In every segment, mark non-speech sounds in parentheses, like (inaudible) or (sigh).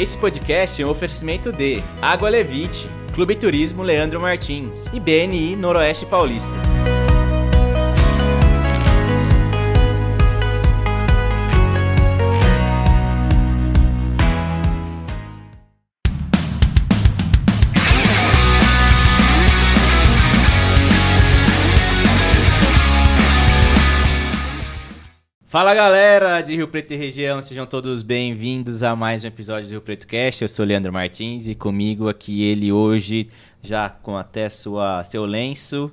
Esse podcast é um oferecimento de Água Levite, Clube Turismo Leandro Martins e BNI Noroeste Paulista. Fala galera de Rio Preto e região, sejam todos bem-vindos a mais um episódio do Rio Preto Cast. Eu sou Leandro Martins e comigo aqui ele hoje, já com até sua, seu lenço,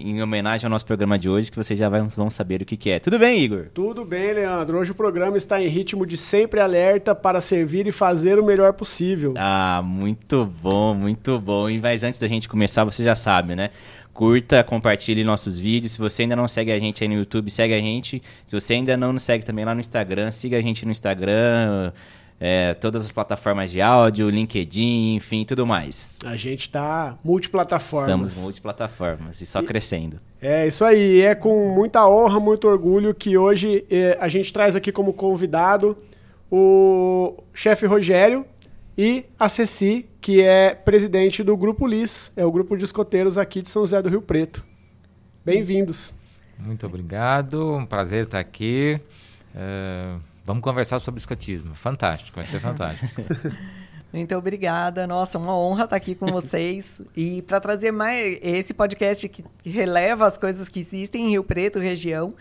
em homenagem ao nosso programa de hoje, que vocês já vão saber o que, que é. Tudo bem, Igor? Tudo bem, Leandro. Hoje o programa está em ritmo de sempre alerta para servir e fazer o melhor possível. Ah, muito bom, muito bom. E mas antes da gente começar, você já sabe, né? curta, compartilhe nossos vídeos. Se você ainda não segue a gente aí no YouTube, segue a gente. Se você ainda não nos segue também lá no Instagram, siga a gente no Instagram, é, todas as plataformas de áudio, LinkedIn, enfim, tudo mais. A gente está multiplataformas. Estamos multiplataformas e só e, crescendo. É isso aí. É com muita honra, muito orgulho que hoje é, a gente traz aqui como convidado o chefe Rogério, e a Ceci, que é presidente do Grupo LIS, é o grupo de escoteiros aqui de São José do Rio Preto. Bem-vindos. Muito obrigado, um prazer estar aqui. Uh, vamos conversar sobre escotismo. Fantástico, vai ser fantástico. (laughs) Muito obrigada. Nossa, uma honra estar aqui com vocês. e para trazer mais esse podcast que releva as coisas que existem em Rio Preto, região.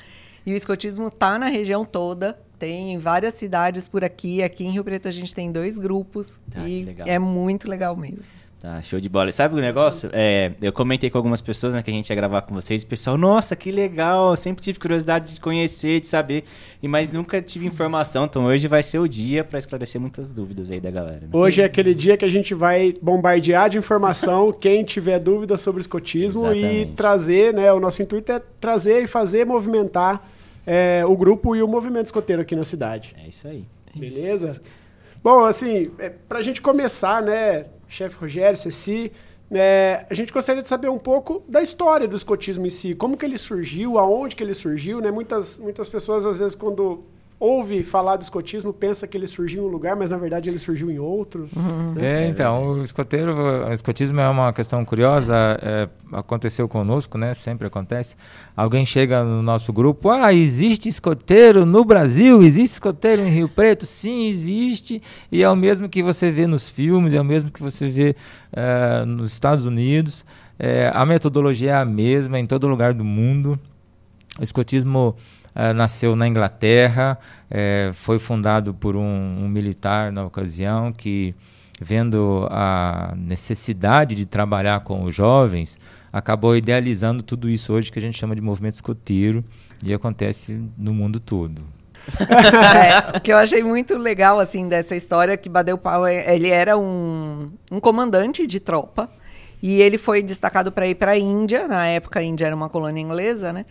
E o escotismo está na região toda. Tem em várias cidades por aqui. Aqui em Rio Preto a gente tem dois grupos ah, e é muito legal mesmo. Tá, show de bola. E sabe o negócio? É, eu comentei com algumas pessoas né, que a gente ia gravar com vocês. E o pessoal, nossa, que legal. Eu sempre tive curiosidade de conhecer, de saber. E mas nunca tive informação. Então hoje vai ser o dia para esclarecer muitas dúvidas aí da galera. Né? Hoje é aquele dia que a gente vai bombardear de informação (laughs) quem tiver dúvida sobre escotismo Exatamente. e trazer, né? O nosso intuito é trazer e fazer movimentar é, o grupo e o movimento escoteiro aqui na cidade. É isso aí. Beleza? Isso. Bom, assim, é, para a gente começar, né, chefe Rogério, Ceci, é, a gente gostaria de saber um pouco da história do escotismo em si, como que ele surgiu, aonde que ele surgiu, né? Muitas, muitas pessoas, às vezes, quando ouve falar do escotismo, pensa que ele surgiu em um lugar, mas na verdade ele surgiu em outro. Uhum. Né? É, então, o escoteiro, o escotismo é uma questão curiosa, é, aconteceu conosco, né? Sempre acontece. Alguém chega no nosso grupo, ah, existe escoteiro no Brasil, existe escoteiro em Rio Preto? Sim, existe, e é o mesmo que você vê nos filmes, é o mesmo que você vê é, nos Estados Unidos. É, a metodologia é a mesma em todo lugar do mundo. O escotismo uh, nasceu na Inglaterra, uh, foi fundado por um, um, militar na ocasião que, vendo a necessidade de trabalhar com os jovens, acabou idealizando tudo isso hoje que a gente chama de movimento escoteiro e acontece no mundo todo. (laughs) é, o que eu achei muito legal assim dessa história que Badeu Pau ele era um, um comandante de tropa e ele foi destacado para ir para a Índia na época a Índia era uma colônia inglesa né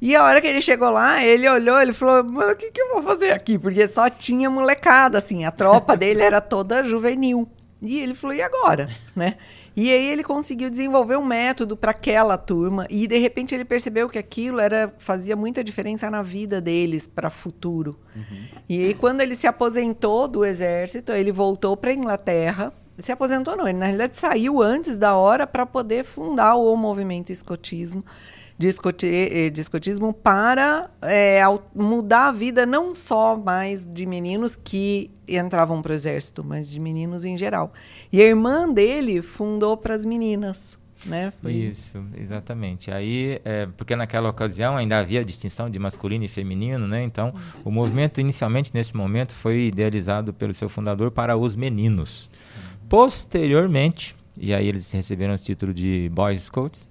e a hora que ele chegou lá, ele olhou, ele falou: o que, que eu vou fazer aqui? Porque só tinha molecada, assim, a tropa dele era toda juvenil. E ele falou: e agora? Né? E aí ele conseguiu desenvolver um método para aquela turma e de repente ele percebeu que aquilo era fazia muita diferença na vida deles para futuro. Uhum. E aí quando ele se aposentou do exército, ele voltou para Inglaterra. Se aposentou não, ele na realidade saiu antes da hora para poder fundar o movimento escotismo de, escotismo para é, mudar a vida não só mais de meninos que entravam para o exército, mas de meninos em geral. E a irmã dele fundou para as meninas. Né? Foi... Isso, exatamente. Aí, é, porque naquela ocasião ainda havia distinção de masculino e feminino, né? Então, o movimento inicialmente nesse momento foi idealizado pelo seu fundador para os meninos. Posteriormente, e aí eles receberam o título de Boys Scouts,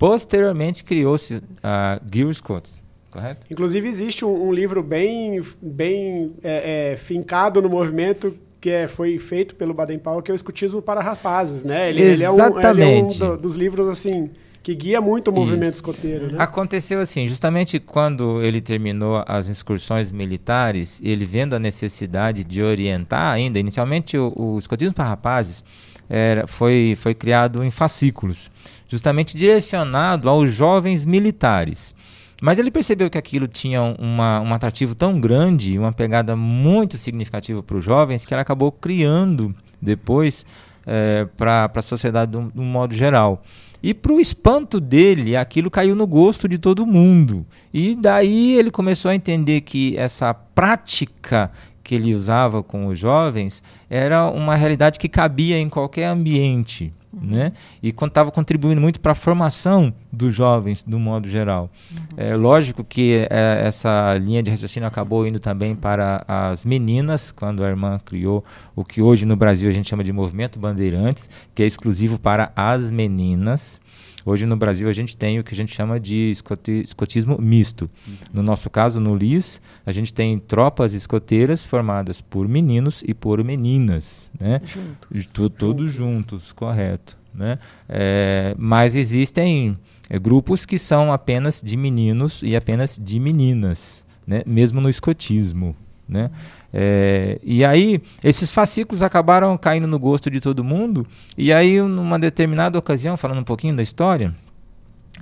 Posteriormente criou-se a Girl Scouts, correto? Inclusive existe um, um livro bem, bem é, é, fincado no movimento que é, foi feito pelo Baden-Powell, que é o Escutismo para Rapazes, né? Ele, ele é um, ele é um do, dos livros, assim, que guia muito o movimento Isso. escoteiro, né? Aconteceu assim, justamente quando ele terminou as excursões militares, ele vendo a necessidade de orientar ainda, inicialmente o, o escotismo para rapazes era, foi, foi criado em fascículos, justamente direcionado aos jovens militares. Mas ele percebeu que aquilo tinha uma, um atrativo tão grande, uma pegada muito significativa para os jovens, que ele acabou criando depois é, para a sociedade de um, de um modo geral. E para o espanto dele, aquilo caiu no gosto de todo mundo. E daí ele começou a entender que essa prática que ele usava com os jovens era uma realidade que cabia em qualquer ambiente. Né? E estava contribuindo muito para a formação dos jovens, do modo geral. Uhum. É lógico que é, essa linha de raciocínio acabou indo também para as meninas, quando a irmã criou o que hoje no Brasil a gente chama de movimento Bandeirantes, que é exclusivo para as meninas. Hoje no Brasil a gente tem o que a gente chama de escoti escotismo misto. Uhum. No nosso caso, no LIS, a gente tem tropas escoteiras formadas por meninos e por meninas. Né? Juntos. Tu, todos juntos, correto. Né? É, mas existem é, grupos que são apenas de meninos e apenas de meninas, né? mesmo no escotismo. Né? É, e aí, esses fascículos acabaram caindo no gosto de todo mundo, e aí, numa determinada ocasião, falando um pouquinho da história,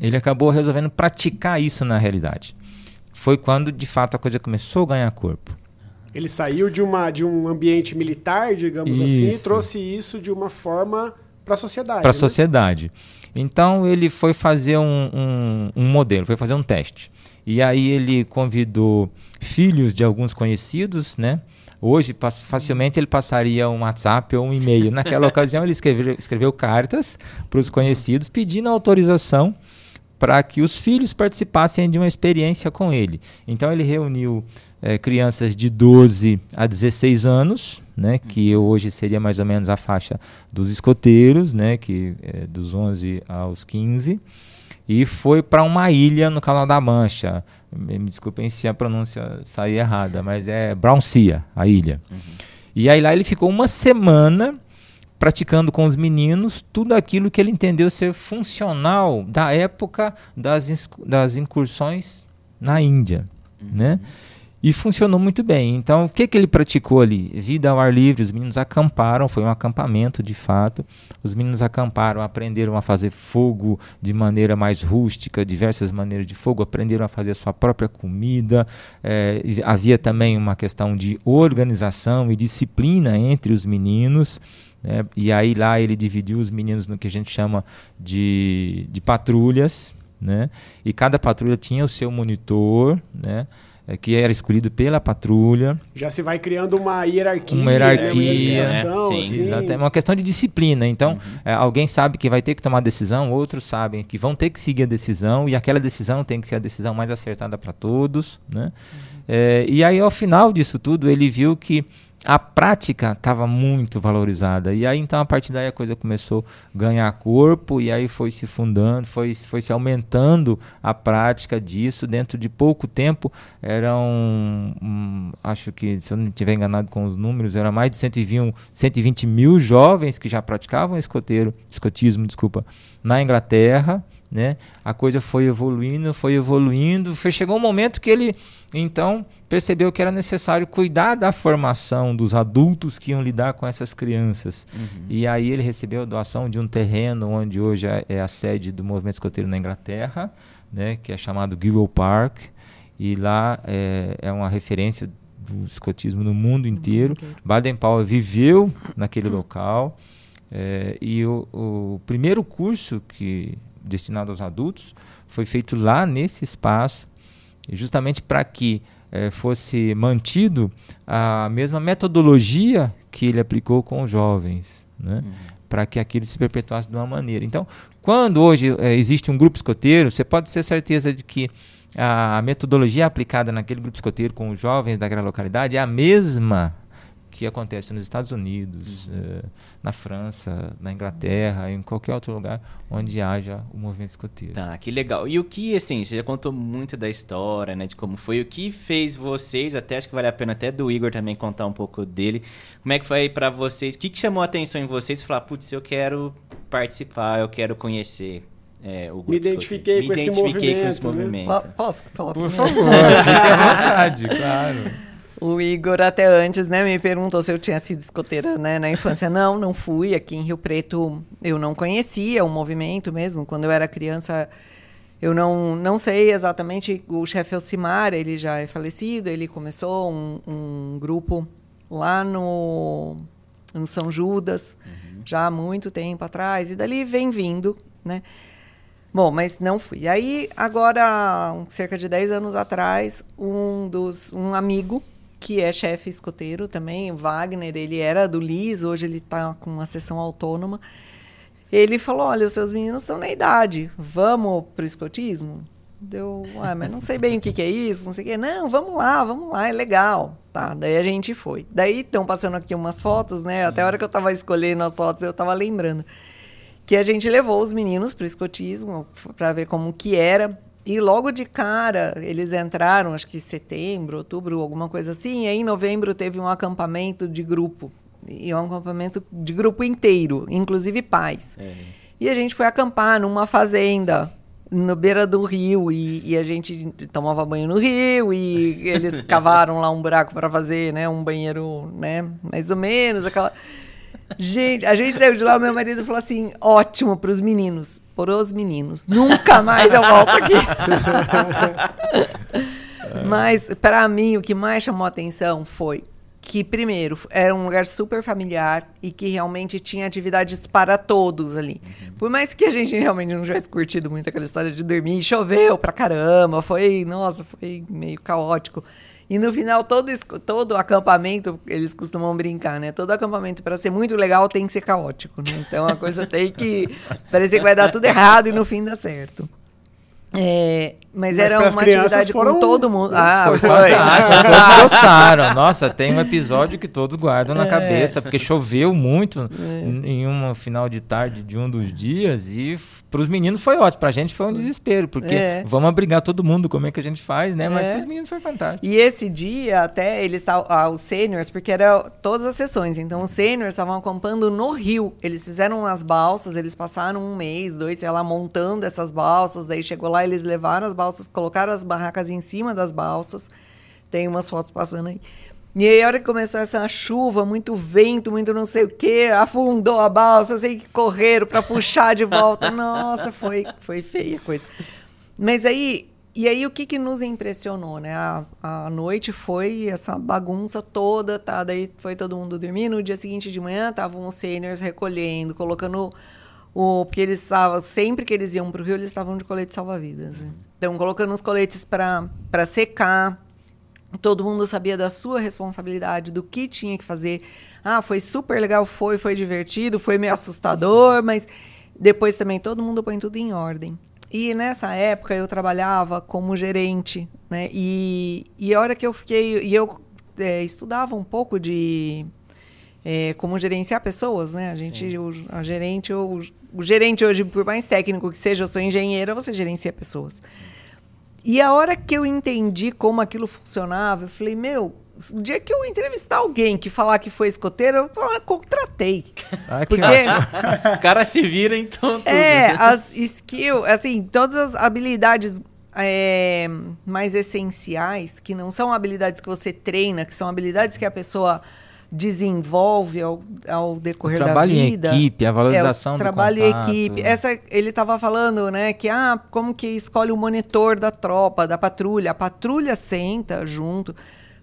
ele acabou resolvendo praticar isso na realidade. Foi quando, de fato, a coisa começou a ganhar corpo. Ele saiu de, uma, de um ambiente militar, digamos isso. assim, e trouxe isso de uma forma para a sociedade. Para a né? sociedade. Então, ele foi fazer um, um, um modelo, foi fazer um teste. E aí ele convidou filhos de alguns conhecidos, né? Hoje, facilmente ele passaria um WhatsApp ou um e-mail. Naquela (laughs) ocasião, ele escreveu, escreveu cartas para os conhecidos pedindo autorização para que os filhos participassem de uma experiência com ele. Então, ele reuniu é, crianças de 12 a 16 anos, né, que hoje seria mais ou menos a faixa dos escoteiros, né, que é, dos 11 aos 15 e foi para uma ilha no Canal da Mancha. Me, desculpem se a pronúncia sair errada, mas é Browncia, a ilha. Uhum. E aí lá ele ficou uma semana praticando com os meninos tudo aquilo que ele entendeu ser funcional da época das, das incursões na Índia, uhum. né? E funcionou muito bem. Então, o que, que ele praticou ali? Vida ao ar livre, os meninos acamparam, foi um acampamento de fato. Os meninos acamparam, aprenderam a fazer fogo de maneira mais rústica, diversas maneiras de fogo, aprenderam a fazer a sua própria comida. É, havia também uma questão de organização e disciplina entre os meninos. Né? E aí lá ele dividiu os meninos no que a gente chama de, de patrulhas. Né? E cada patrulha tinha o seu monitor, né? É, que era escolhido pela patrulha. Já se vai criando uma hierarquia. Uma hierarquia, né? Sim, assim. exato. É uma questão de disciplina. Então, uhum. é, alguém sabe que vai ter que tomar decisão, outros sabem que vão ter que seguir a decisão, e aquela decisão tem que ser a decisão mais acertada para todos. Né? Uhum. É, e aí, ao final disso tudo, ele viu que a prática estava muito valorizada. E aí, então, a partir daí a coisa começou a ganhar corpo e aí foi se fundando, foi, foi se aumentando a prática disso. Dentro de pouco tempo, eram, hum, acho que, se eu não estiver enganado com os números, eram mais de 120, 120 mil jovens que já praticavam escoteiro, escotismo, desculpa, na Inglaterra né? A coisa foi evoluindo, foi evoluindo, foi, chegou um momento que ele então percebeu que era necessário cuidar da formação dos adultos que iam lidar com essas crianças. Uhum. E aí ele recebeu a doação de um terreno onde hoje é, é a sede do movimento escoteiro na Inglaterra, né? Que é chamado Gill Park e lá é, é uma referência do escotismo no mundo inteiro. Baden-Powell viveu naquele local. É, e o, o, primeiro curso que destinado aos adultos, foi feito lá nesse espaço, justamente para que eh, fosse mantido a mesma metodologia que ele aplicou com os jovens, né? Uhum. para que aquilo se perpetuasse de uma maneira. Então, quando hoje eh, existe um grupo escoteiro, você pode ter certeza de que a metodologia aplicada naquele grupo escoteiro com os jovens daquela localidade é a mesma que acontece nos Estados Unidos, uhum. uh, na França, na Inglaterra, em qualquer outro lugar onde haja o movimento escoteiro. Tá, que legal. E o que, assim, você já contou muito da história, né, de como foi, o que fez vocês, até acho que vale a pena até do Igor também contar um pouco dele, como é que foi para vocês, o que, que chamou a atenção em vocês, falar, putz, eu quero participar, eu quero conhecer é, Me identifiquei, com, Me esse identifiquei com esse movimento. Posso falar Por favor, fique à vontade, (laughs) claro. O Igor até antes, né, me perguntou se eu tinha sido escoteira, né, na infância. (laughs) Não, não fui. Aqui em Rio Preto eu não conhecia o movimento mesmo. Quando eu era criança, Eu não, não sei exatamente, o chefe Elcimar, ele já é falecido, ele começou um, um grupo lá no, no São Judas, uhum. já há muito tempo atrás, e dali vem vindo, né? Bom, mas não fui. Aí, agora, cerca de 10 anos atrás, um dos um amigo que é chefe escoteiro também, Wagner, ele era do LIS, hoje ele está com uma sessão autônoma. Ele falou: Olha, os seus meninos estão na idade, vamos para o escotismo? Deu, ah, mas não sei bem o que, que, é isso, não sei o que. Não, vamos lá, vamos lá, é legal. Tá, daí a gente foi. Daí estão passando aqui umas fotos, né? Sim. Até a hora que eu estava escolhendo as fotos, eu estava lembrando que a gente levou os meninos para o escotismo para ver como que era. E logo de cara, eles entraram, acho que setembro, outubro, alguma coisa assim. E aí, em novembro, teve um acampamento de grupo e é um acampamento de grupo inteiro, inclusive pais. É. E a gente foi acampar numa fazenda no beira do rio e, e, a gente tomava banho no rio e eles (laughs) cavaram lá um buraco para fazer, né, um banheiro, né, mais ou menos aquela. Gente, a gente saiu de lá, o meu marido falou assim: ótimo para os meninos, por os meninos, nunca mais eu volto aqui. (laughs) Mas para mim o que mais chamou a atenção foi que, primeiro, era um lugar super familiar e que realmente tinha atividades para todos ali. Uhum. Por mais que a gente realmente não tivesse curtido muito aquela história de dormir, choveu pra caramba, foi, nossa, foi meio caótico. E no final, todo, todo acampamento, eles costumam brincar, né? Todo acampamento, para ser muito legal, tem que ser caótico, né? Então a coisa tem que (laughs) parecer que vai dar tudo errado e no fim dá certo. É, mas, mas era uma atividade foram... com todo mundo. Ah, foi, foi. fantástico. todos (laughs) gostaram. Nossa, tem um episódio que todos guardam na é. cabeça, porque choveu muito é. em um final de tarde de um dos dias e para os meninos foi ótimo, para a gente foi um desespero, porque é. vamos abrigar todo mundo, como é que a gente faz, né? Mas é. para os meninos foi fantástico. E esse dia até eles estavam, ah, os seniors, porque era todas as sessões, então os seniors estavam acampando no Rio. Eles fizeram as balsas, eles passaram um mês, dois, sei lá, montando essas balsas, daí chegou lá, eles levaram as balsas, colocaram as barracas em cima das balsas. Tem umas fotos passando aí. E aí, a hora que começou essa chuva, muito vento, muito não sei o quê, afundou a balsa, sei que correram para puxar de volta. (laughs) Nossa, foi, foi feia a coisa. Mas aí, e aí o que, que nos impressionou, né? A, a noite foi essa bagunça toda, tá? Daí foi todo mundo dormindo. No dia seguinte de manhã, estavam os seniors recolhendo, colocando o... Porque eles estavam... Sempre que eles iam para o Rio, eles estavam de colete salva-vidas, né? Então, colocando os coletes para secar Todo mundo sabia da sua responsabilidade, do que tinha que fazer. Ah, foi super legal, foi, foi divertido, foi meio assustador, mas depois também todo mundo põe tudo em ordem. E nessa época eu trabalhava como gerente, né? E, e a hora que eu fiquei. E eu é, estudava um pouco de é, como gerenciar pessoas, né? A gente, o, a gerente, o, o gerente hoje, por mais técnico que seja, eu sou engenheira, você gerencia pessoas. Sim. E a hora que eu entendi como aquilo funcionava, eu falei, meu, o dia que eu entrevistar alguém que falar que foi escoteiro, eu ah, contratei. (laughs) Ah, que Porque o (laughs) cara se vira então tudo. É, as skills, assim, todas as habilidades é, mais essenciais, que não são habilidades que você treina, que são habilidades que a pessoa desenvolve ao, ao decorrer da vida. Trabalho em equipe, a valorização é, o trabalho em equipe. Essa ele estava falando, né, que ah, como que escolhe o monitor da tropa, da patrulha? A patrulha senta junto.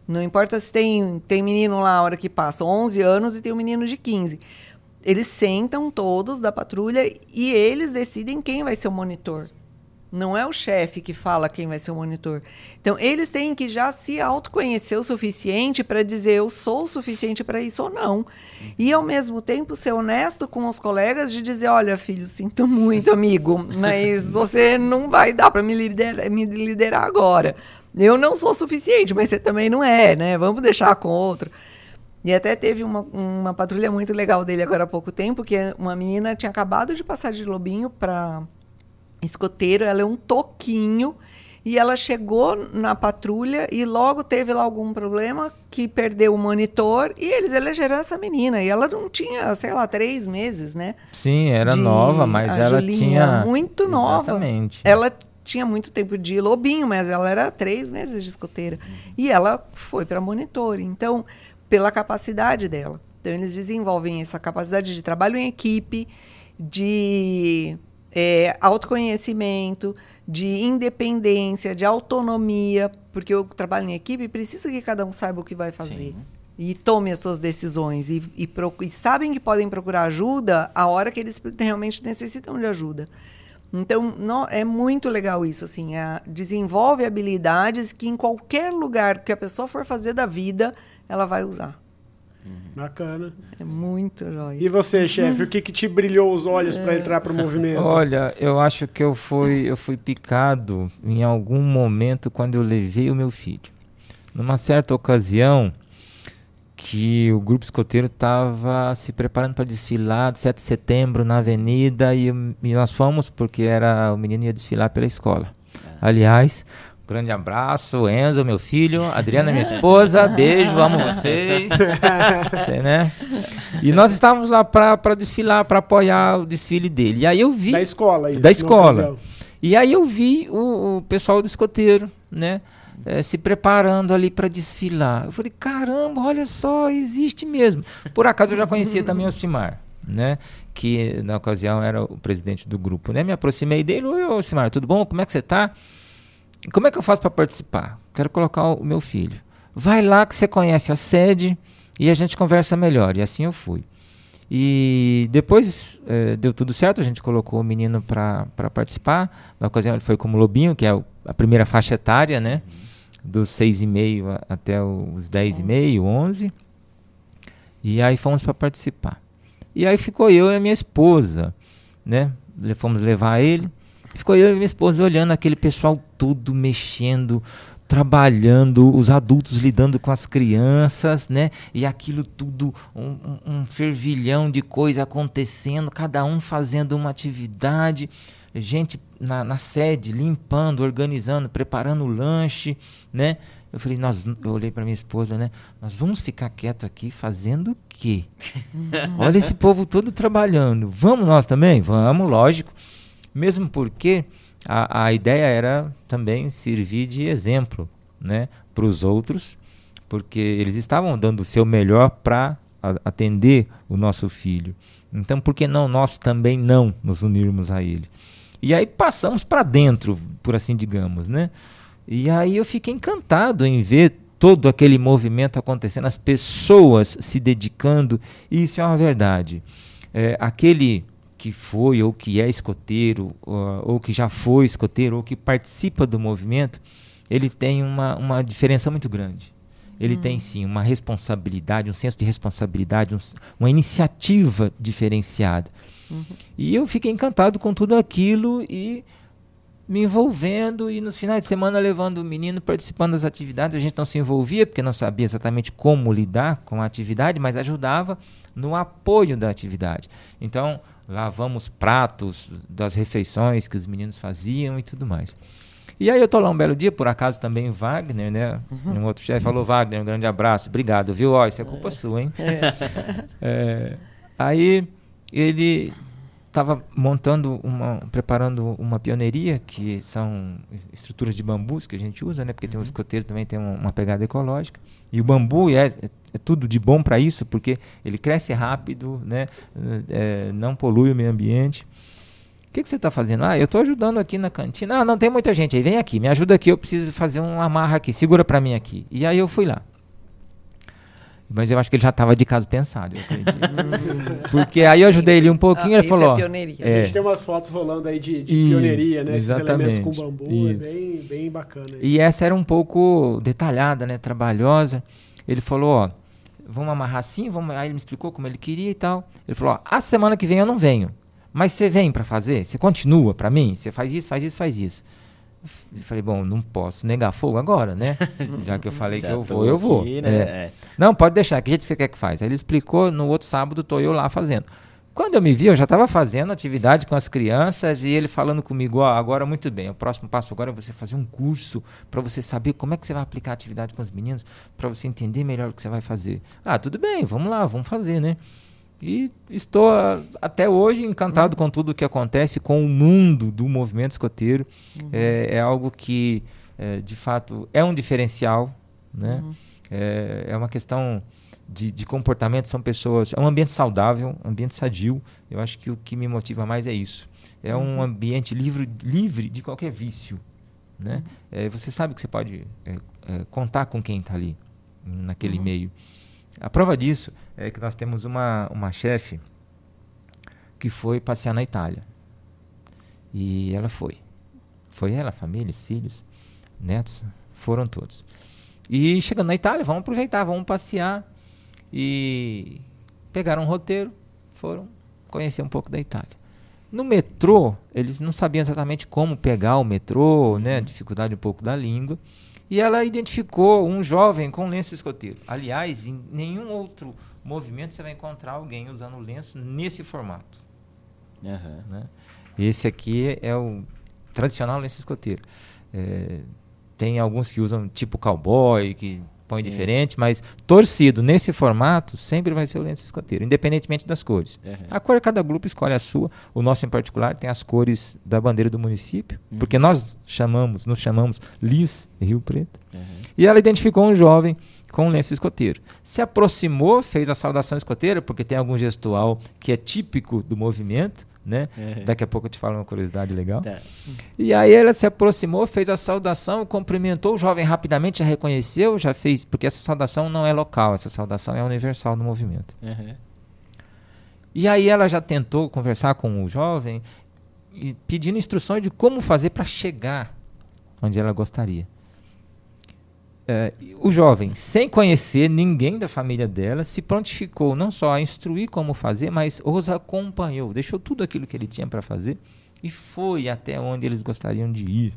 Não importa se tem tem menino lá a hora que passa 11 anos e tem um menino de 15. Eles sentam todos da patrulha e eles decidem quem vai ser o monitor. Não é o chefe que fala quem vai ser o monitor. Então, eles têm que já se autoconhecer o suficiente para dizer eu sou o suficiente para isso ou não. E, ao mesmo tempo, ser honesto com os colegas de dizer: olha, filho, sinto muito, amigo, mas (laughs) você não vai dar para me liderar, me liderar agora. Eu não sou suficiente, mas você também não é, né? Vamos deixar com outro. E até teve uma, uma patrulha muito legal dele agora há pouco tempo, que uma menina tinha acabado de passar de lobinho para escoteiro, ela é um toquinho. E ela chegou na patrulha e logo teve lá algum problema que perdeu o monitor e eles elegeram essa menina. E ela não tinha, sei lá, três meses, né? Sim, era de... nova, mas ela Julinha, tinha. Muito nova. Exatamente. Ela tinha muito tempo de lobinho, mas ela era três meses de escoteira. Uhum. E ela foi para monitor. Então, pela capacidade dela. Então, eles desenvolvem essa capacidade de trabalho em equipe, de é, autoconhecimento, de independência, de autonomia, porque o trabalho em equipe precisa que cada um saiba o que vai fazer. Sim. E tome as suas decisões. E, e, e, sabem que podem procurar ajuda a hora que eles realmente necessitam de ajuda. Então, não, é muito legal isso, assim. É, desenvolve habilidades que em qualquer lugar que a pessoa for fazer da vida, ela vai usar. Uhum. Bacana. É muito jóia. E você, chefe, o que, que te brilhou os olhos é. para entrar para o movimento? Olha, eu acho que eu fui, eu fui picado em algum momento quando eu levei o meu filho. Numa certa ocasião, que o grupo escoteiro estava se preparando para desfilar de 7 de setembro na avenida e, e, nós fomos porque era o menino ia desfilar pela escola. É. Aliás, Grande abraço, Enzo, meu filho, Adriana, minha esposa, beijo, amo vocês. (laughs) né? E nós estávamos lá para desfilar, para apoiar o desfile dele. E aí eu vi. Da escola, isso, Da escola. E aí eu vi o, o pessoal do escoteiro, né? É, se preparando ali para desfilar. Eu falei, caramba, olha só, existe mesmo. Por acaso eu já conhecia também o Simar, né? Que na ocasião era o presidente do grupo, né? Me aproximei dele, oi, Simar, tudo bom? Como é que você está? Como é que eu faço para participar? Quero colocar o meu filho. Vai lá que você conhece a sede e a gente conversa melhor. E assim eu fui. E depois eh, deu tudo certo, a gente colocou o menino para participar. Na ocasião ele foi como Lobinho, que é a primeira faixa etária, né? Dos seis e meio até os dez e meio, onze. E aí fomos para participar. E aí ficou eu e a minha esposa, né? Fomos levar ele. Ficou eu e minha esposa olhando aquele pessoal tudo mexendo, trabalhando, os adultos lidando com as crianças, né? E aquilo tudo, um, um, fervilhão de coisa acontecendo, cada um fazendo uma atividade, gente na, na sede limpando, organizando, preparando o lanche, né? Eu falei, nós, eu olhei para minha esposa, né? Nós vamos ficar quieto aqui fazendo o quê? Olha esse povo todo trabalhando. Vamos nós também? Vamos, lógico. Mesmo porque a, a ideia era também servir de exemplo né, para os outros, porque eles estavam dando o seu melhor para atender o nosso filho. Então, por que não nós também não nos unirmos a ele? E aí passamos para dentro, por assim digamos, né? E aí eu fiquei encantado em ver todo aquele movimento acontecendo, as pessoas se dedicando, e isso é uma verdade. É, aquele que foi ou que é escoteiro, ou, ou, que já foi escoteiro, ou que participa do movimento, ele tem uma, uma diferença muito grande. Ele hum. tem sim uma responsabilidade, um senso de responsabilidade, um, uma iniciativa diferenciada. Uhum. E eu fiquei encantado com tudo aquilo e me envolvendo e nos finais de semana levando o menino participando das atividades. A gente não se envolvia porque não sabia exatamente como lidar com a atividade, mas ajudava no apoio da atividade. Então, lavamos pratos das refeições que os meninos faziam e tudo mais. E aí eu tô lá um belo dia, por acaso também Wagner, né? Uhum. Um outro chefe falou, Wagner, um grande abraço, obrigado, viu? Ó, isso é culpa é. sua, hein? É. (laughs) é, aí ele estava montando uma, preparando uma pioneiria, que são estruturas de bambus que a gente usa, né? Porque uhum. tem um escoteiro também tem uma, uma, pegada ecológica. E o bambu é tudo de bom para isso, porque ele cresce rápido, né? É, não polui o meio ambiente. O que, que você está fazendo? Ah, eu estou ajudando aqui na cantina. Ah, não tem muita gente aí. Vem aqui, me ajuda aqui. Eu preciso fazer uma amarra aqui. Segura para mim aqui. E aí eu fui lá. Mas eu acho que ele já estava de caso pensado, eu acredito. (laughs) Porque aí eu ajudei ele um pouquinho, ah, ele falou... É pioneiria. É. A gente tem umas fotos rolando aí de, de isso, pioneiria, né? Exatamente. Esses elementos com bambu, é isso. é bem, bem bacana. Isso. E essa era um pouco detalhada, né? Trabalhosa. Ele falou, ó, vamos amarrar assim, vamos... aí ele me explicou como ele queria e tal. Ele falou, ó, a semana que vem eu não venho. Mas você vem para fazer? Você continua para mim? Você faz isso, faz isso, faz isso. Eu falei, bom, não posso negar fogo agora, né? (laughs) Já que eu falei que eu vou, eu vou. Aqui, né? é. É. Não, pode deixar, que jeito você quer que faz? Aí ele explicou, no outro sábado tô eu lá fazendo. Quando eu me vi, eu já estava fazendo atividade com as crianças e ele falando comigo, ó, agora muito bem, o próximo passo agora é você fazer um curso para você saber como é que você vai aplicar a atividade com os meninos, para você entender melhor o que você vai fazer. Ah, tudo bem, vamos lá, vamos fazer, né? E estou a, até hoje encantado uhum. com tudo o que acontece com o mundo do movimento escoteiro. Uhum. É, é, algo que, é, de fato, é um diferencial. Né? Uhum. É, é uma questão de, de comportamento, são pessoas. É um ambiente saudável, um ambiente sadio. Eu acho que o que me motiva mais é isso. É um ambiente livre, livre de qualquer vício. Né? É, você sabe que você pode é, é, contar com quem está ali, naquele meio. A prova disso é que nós temos uma, uma chefe que foi passear na Itália. E ela foi. Foi ela, família, filhos, netos, foram todos. E chegando na Itália, vamos aproveitar, vamos passear. E pegaram um roteiro, foram conhecer um pouco da Itália. No metrô, eles não sabiam exatamente como pegar o metrô, né? Dificuldade um pouco da língua. E ela identificou um jovem com lenço escoteiro. Aliás, em nenhum outro movimento você vai encontrar alguém usando lenço nesse formato. Aham. Né? Esse aqui é o tradicional lenço escoteiro. É, tem alguns que usam tipo cowboy, que põe Sim. diferente, mas torcido nesse formato sempre vai ser o lenço escoteiro, independentemente das cores. Aham. A cor cada grupo escolhe a sua. O nosso em particular tem as cores da bandeira do município, porque nós chamamos, nos chamamos Lis Rio Preto. Aham. E ela identificou um jovem com um lenço escoteiro. Se aproximou, fez a saudação escoteira, porque tem algum gestual que é típico do movimento, né? Uhum. Daqui a pouco eu te falo uma curiosidade legal. Tá. E aí ela se aproximou, fez a saudação, cumprimentou o jovem rapidamente, já reconheceu, já fez, porque essa saudação não é local, essa saudação é universal no movimento. Aham. E aí ela já tentou conversar com o jovem pedindo instruções de como fazer para chegar onde ela gostaria. É, o jovem, sem conhecer ninguém da família dela, se prontificou não só a instruir como fazer, mas os acompanhou, deixou tudo aquilo que ele tinha para fazer e foi até onde eles gostariam de ir.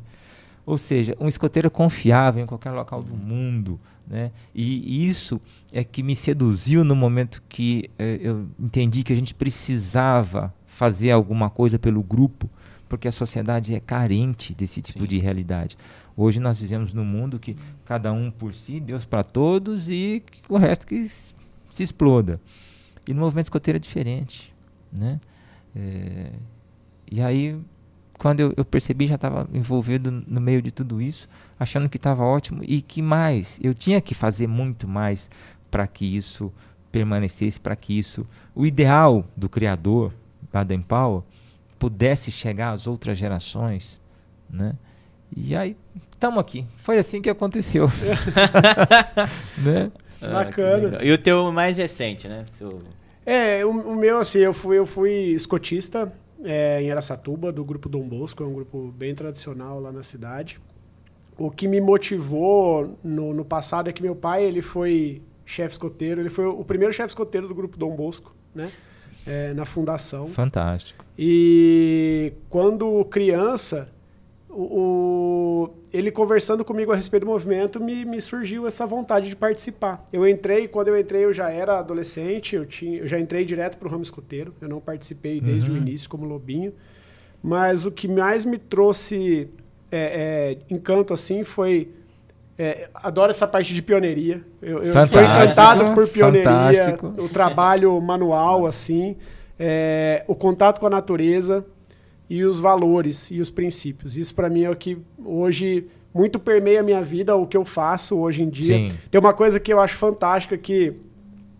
Ou seja, um escoteiro confiável em qualquer local do mundo. Né? E isso é que me seduziu no momento que eh, eu entendi que a gente precisava fazer alguma coisa pelo grupo, porque a sociedade é carente desse tipo Sim. de realidade. Hoje nós vivemos num mundo que cada um por si, Deus para todos e o resto que se exploda. E no movimento escoteiro é diferente. Né? Eh, e aí quando eu, eu percebi, já estava envolvido no meio de tudo isso, achando que estava ótimo e que mais, eu tinha que fazer muito mais para que isso permanecesse, para que isso, o ideal do criador, Baden Powell, pudesse chegar às outras gerações, né? E aí, estamos aqui. Foi assim que aconteceu. (laughs) (laughs) né? Ah, Bacana. E o teu mais recente, né? Seu... É, o, o meu, assim, eu fui, eu fui escotista é, em Aracatuba, do grupo Dom Bosco, é um grupo bem tradicional lá na cidade. O que me motivou no, no passado é que meu pai, ele foi chefe escoteiro, ele foi o primeiro chefe escoteiro do grupo Dom Bosco, né? É, na fundação. Fantástico. E quando criança, o, o- ele conversando comigo a respeito do movimento, me, me surgiu essa vontade de participar. Eu entrei, quando eu entrei, eu já era adolescente, eu, tinha, eu já entrei direto para o ramo escoteiro, eu não participei desde Uhum. o início como lobinho. Mas o que mais me trouxe é, é, encanto assim foi. é, adoro essa parte de pioneiria. Eu, eu sou encantado por pioneiria, fantástico. o trabalho manual, assim, é, o contato com a natureza e os valores e os princípios. Isso para mim é o que hoje muito permeia a minha vida, o que eu faço hoje em dia. Sim. Tem uma coisa que eu acho fantástica que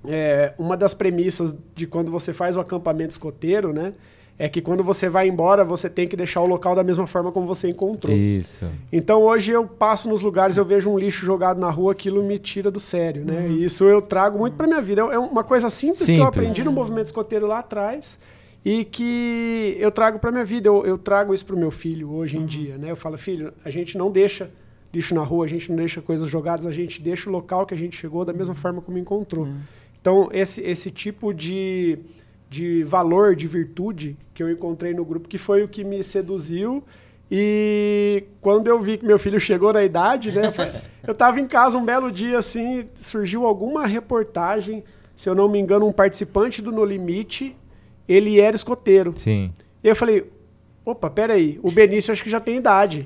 é, uma das premissas de quando você faz o acampamento escoteiro, né? É que quando você vai embora, você tem que deixar o local da mesma forma como você encontrou. Isso. Então hoje eu passo nos lugares, eu vejo um lixo jogado na rua, aquilo me tira do sério, né? E isso eu trago muito pra minha vida. É uma coisa simples, que eu Simples. aprendi no movimento escoteiro lá atrás e que eu trago pra minha vida. Eu, eu trago isso pro meu filho hoje em dia, né? Eu falo, filho, a gente não deixa lixo na rua, a gente não deixa coisas jogadas, a gente deixa o local que a gente chegou da mesma forma como encontrou. Então esse, esse tipo de, de valor, de virtude que eu encontrei no grupo, que foi o que me seduziu e quando eu vi que meu filho chegou na idade, né? Eu estava (laughs) em casa um belo dia assim, surgiu alguma reportagem, se eu não me engano, um participante do No Limite, ele era escoteiro. Sim. E eu falei, opa, peraí, o Benício acho que já tem idade.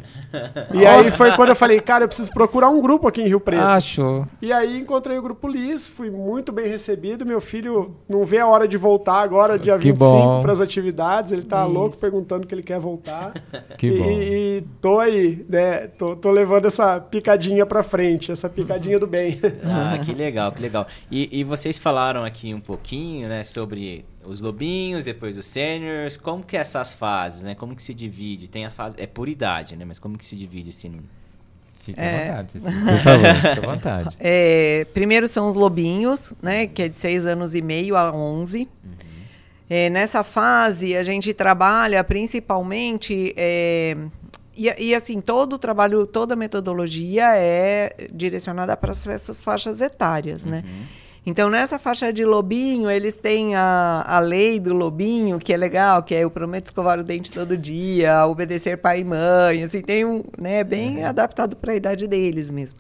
e aí foi quando eu falei, cara, eu preciso procurar um grupo aqui em Rio Preto. Achou. E aí encontrei o Grupo Lis, fui muito bem recebido. Meu filho não vê a hora de voltar agora, dia Que 25, bom. para as atividades. Ele tá Isso. louco perguntando que ele quer voltar. (laughs) Que e, bom. E, tô aí, né? Tô, tô levando essa picadinha pra frente, essa picadinha do bem. (laughs) Ah, que legal, que legal. E, e vocês falaram aqui um pouquinho, né, sobre os lobinhos, depois os seniors, como que é essas fases, né? Como que se divide? Tem a fase, é por idade, né? Mas como que se divide assim? no- Fique É. à vontade. (laughs) Por favor, fique à vontade. É, primeiro são os lobinhos, né? Que é de 6 anos e meio a 11. É, nessa fase, a gente trabalha principalmente. é, e, e, assim, todo o trabalho, toda a metodologia é direcionada para essas faixas etárias, né? Então, nessa faixa de lobinho, eles têm a, a lei do lobinho, que é legal, que é eu prometo escovar o dente todo dia, obedecer pai e mãe, assim, tem um, né, bem adaptado para a idade deles mesmo.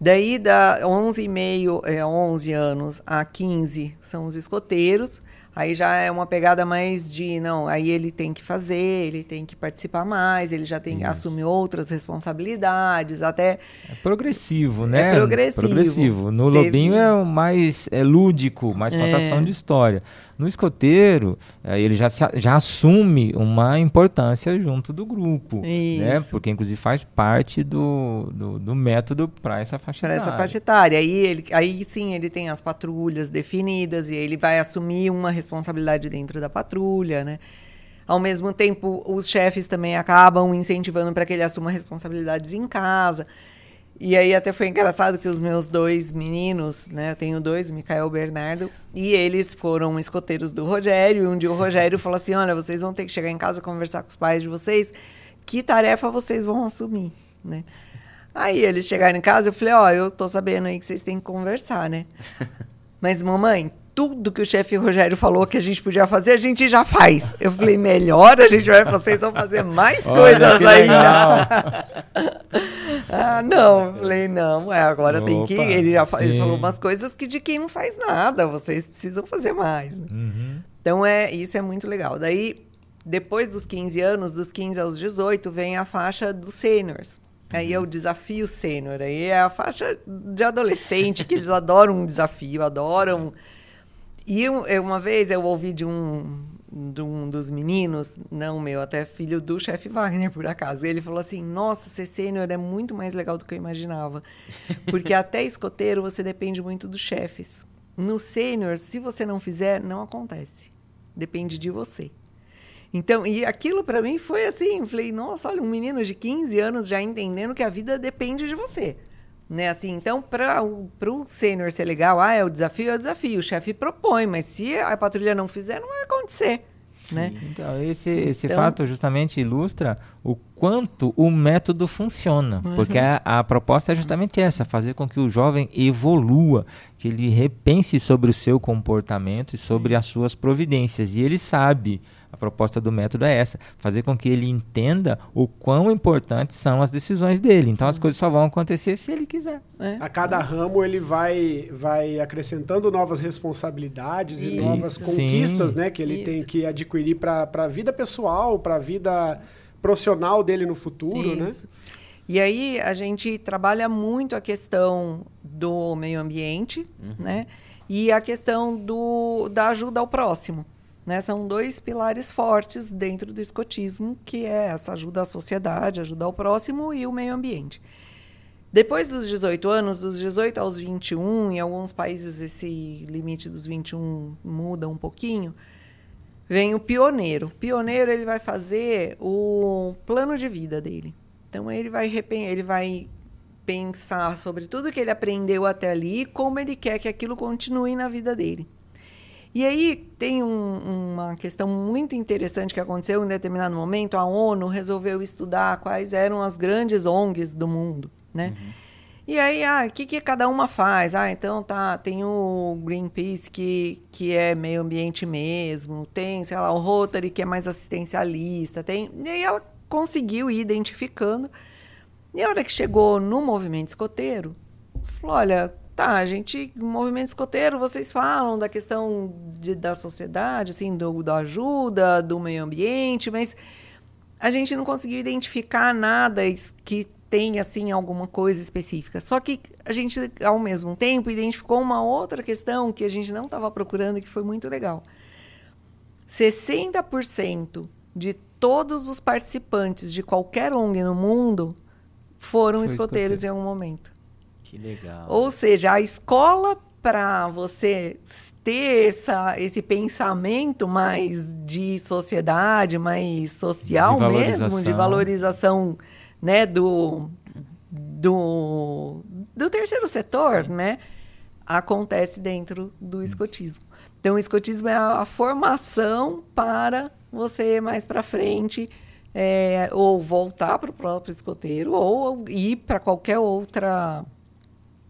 Daí, da 11,5, é, 11 anos a 15 são os escoteiros. Aí já é uma pegada mais de, não, aí ele tem que fazer, ele tem que participar mais, ele já tem que assumir outras responsabilidades, até É progressivo, né? É progressivo. Progressivo. No Teve- lobinho é mais é lúdico, mais contação É. de história. No escoteiro, eh, ele já, se já assume uma importância junto do grupo. Né? Isso. Porque, inclusive, faz parte do, do, do método para essa faixa para essa etária. faixa etária. Aí, ele, aí sim ele tem as patrulhas definidas e ele vai assumir uma responsabilidade dentro da patrulha, né? Ao mesmo tempo, os chefes também acabam incentivando para que ele assuma responsabilidades em casa. E aí até foi engraçado que os meus dois meninos, né? Eu tenho dois, Micael e Bernardo, e eles foram escoteiros do Rogério. E um dia o Rogério falou assim: olha, vocês vão ter que chegar em casa conversar com os pais de vocês. Que tarefa vocês vão assumir, né? Aí eles chegaram em casa, eu falei, ó, eu tô sabendo aí que vocês têm que conversar, né? (laughs) Mas, mamãe, tudo que o chefe Rogério falou que a gente podia fazer, a gente já faz. Eu falei, melhor, a gente vai, vocês vão fazer mais coisas ainda. (laughs) ah, não. Eu falei, não, é, agora tem que. Opa, Ele já ele falou umas coisas que de quem não faz nada, vocês precisam fazer mais. né? Uhum. Então, é, isso é muito legal. Daí, depois dos 15 anos, dos 15 aos 18, vem a faixa dos seniors. Aí é o desafio sênior. Aí é a faixa de adolescente, que eles adoram um desafio, adoram. E eu- eu- uma vez eu ouvi de um, de um dos meninos, não meu, até filho do chefe Wagner, por acaso. Ele falou assim: Nossa, ser sênior é muito mais legal do que eu imaginava. Porque até escoteiro você depende muito dos chefes. No sênior, se você não fizer, não acontece. Depende de você. Então, e aquilo para mim foi assim, falei, nossa, olha, um menino de 15 anos já entendendo que a vida depende de você. Né, assim, então, para o pro sênior ser legal, ah, é o desafio, é o desafio. O chefe propõe, mas se a patrulha não fizer, não vai acontecer. Né? Então, esse, esse Então- fato justamente ilustra o quanto o método funciona. Uhum. Porque a, a proposta é justamente essa: fazer com que o jovem evolua, que ele repense sobre o seu comportamento e sobre as suas providências. E ele sabe. A proposta do método é essa: fazer com que ele entenda o quão importantes são as decisões dele. Então, as Uhum. coisas só vão acontecer se ele quiser. É. A cada ramo ele vai, vai acrescentando novas responsabilidades e Isso. novas Sim. conquistas, né, que ele Isso. tem que adquirir para a vida pessoal, para a vida profissional dele no futuro, né? Isso. E aí a gente trabalha muito a questão do meio ambiente, né? E a questão do, da ajuda ao próximo. Né? São dois pilares fortes dentro do escotismo, que é essa ajuda à sociedade, ajuda ao próximo e o meio ambiente. Depois dos 18 anos, dos 18 aos 21, em alguns países esse limite dos 21 muda um pouquinho, vem o pioneiro. O pioneiro ele vai fazer o plano de vida dele. Então ele vai ele vai pensar sobre tudo que ele aprendeu até ali como ele quer que aquilo continue na vida dele. E aí tem um- uma questão muito interessante que aconteceu em determinado momento. A ONU resolveu estudar quais eram as grandes ONGs do mundo, né? E aí, ah, o que, que cada uma faz? Ah, então tá, tem o Greenpeace que, que é meio ambiente mesmo, tem, sei lá, o Rotary que é mais assistencialista, tem. E aí ela conseguiu ir identificando. E a hora que chegou no movimento escoteiro, falou: olha, tá, a gente, movimento escoteiro, vocês falam da questão de- da sociedade, assim, do, da ajuda, do meio ambiente, mas a gente não conseguiu identificar nada que tem assim alguma coisa específica. Só que a gente ao mesmo tempo identificou uma outra questão que a gente não estava procurando e que foi muito legal. 60% de todos os participantes de qualquer ONG no mundo foram escoteiros escoteiro. em algum momento. Que legal. Ou seja, a escola para você ter essa, esse pensamento mais de sociedade, mais social de mesmo, de valorização né, do, do, do terceiro setor, Sim. né, acontece dentro do escotismo. Então, o escotismo é a, a formação para você mais para frente é, ou voltar para o próprio escoteiro ou ir para qualquer outra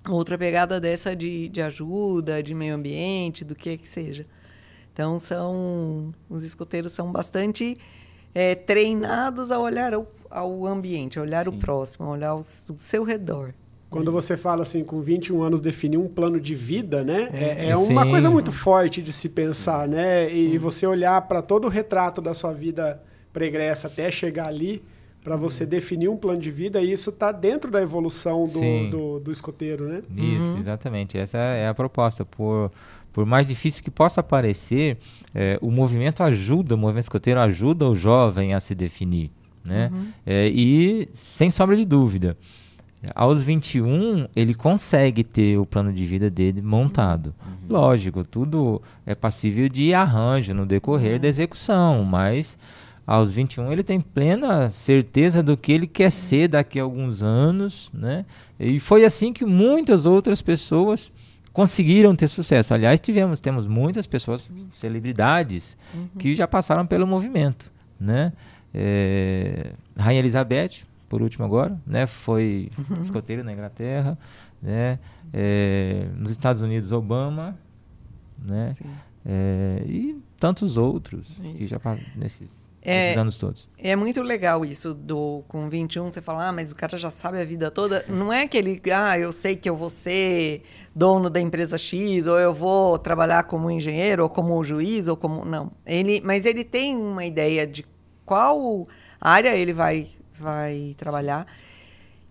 outra pegada dessa de, de ajuda, de meio ambiente, do que que seja. Então são os escoteiros são bastante é, treinados a olhar ao, ao ambiente, a olhar Sim. o próximo, a olhar o, o, seu redor. Quando você fala assim, com 21 anos, definir um plano de vida, né? É, é uma coisa muito forte de se pensar, Sim. né? E, e você olhar para todo o retrato da sua vida pregressa até chegar ali, para você definir um plano de vida e isso está dentro da evolução do, do, do, escoteiro, né? Isso, uhum. exatamente. Essa é a proposta. Por, por mais difícil que possa parecer, é, o movimento ajuda, o movimento escoteiro ajuda o jovem a se definir, né? Uhum. É, e, sem sombra de dúvida, aos 21, ele consegue ter o plano de vida dele montado. Uhum. Lógico, tudo é passível de arranjo no decorrer da execução, mas aos 21 ele tem plena certeza do que ele quer ser daqui a alguns anos, né? E foi assim que muitas outras pessoas conseguiram ter sucesso. Aliás, tivemos, temos muitas pessoas, celebridades, uhum. que já passaram pelo movimento, né? É, Rainha Elizabeth, por último agora, né? Foi uhum. escoteiro na Inglaterra, né? É, nos Estados Unidos, Obama, né? É, e tantos outros Isso. que já nesses é, esses anos todos. É muito legal isso do com 21 você falar, ah, mas o cara já sabe a vida toda. Não é que ele, ah, eu sei que eu vou ser dono da empresa X, ou eu vou trabalhar como engenheiro, ou como juiz, ou como. Não. Ele, mas ele tem uma ideia de qual área ele vai, vai trabalhar. Sim.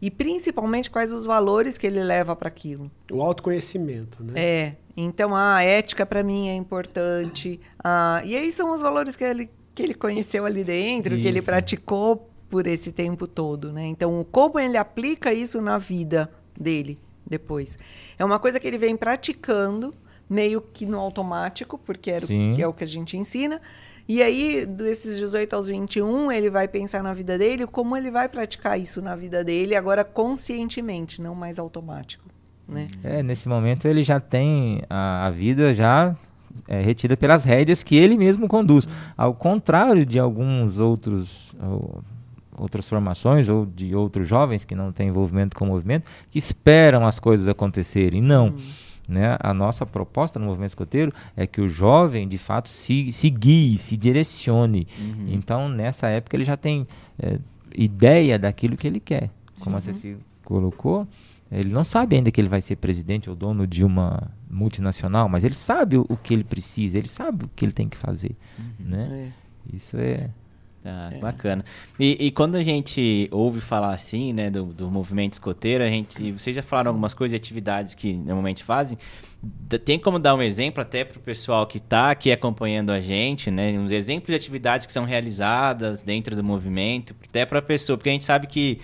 E principalmente quais os valores que ele leva para aquilo. O autoconhecimento, né? É. Então, a ética para mim é importante. Ah, e aí são os valores que ele que ele conheceu ali dentro, isso. que ele praticou por esse tempo todo, né? Então, como ele aplica isso na vida dele depois? É uma coisa que ele vem praticando meio que no automático, porque era o, que é o que a gente ensina. E aí, desses 18 aos 21, ele vai pensar na vida dele, como ele vai praticar isso na vida dele, agora conscientemente, não mais automático. Né? É, nesse momento ele já tem a, a vida já é, retida pelas rédeas que ele mesmo conduz. Ao contrário de alguns outros ou, outras formações ou de outros jovens que não têm envolvimento com o movimento, que esperam as coisas acontecerem. Não. Uhum. Né? A nossa proposta no movimento escoteiro é que o jovem, de fato, se, se guie, se direcione. Uhum. Então, nessa época, ele já tem é, ideia daquilo que ele quer. Como a Ceci colocou, ele não sabe ainda que ele vai ser presidente ou dono de uma multinacional, mas ele sabe o, o que ele precisa, ele sabe o que ele tem que fazer, uhum. né? É. Isso é ah, é. Bacana. E, e, quando a gente ouve falar assim, né, do, do movimento escoteiro, a gente, vocês já falaram algumas coisas e atividades que normalmente fazem. Tem como dar um exemplo até para o pessoal que está aqui acompanhando a gente, né? Uns exemplos de atividades que são realizadas dentro do movimento, até para a pessoa, porque a gente sabe que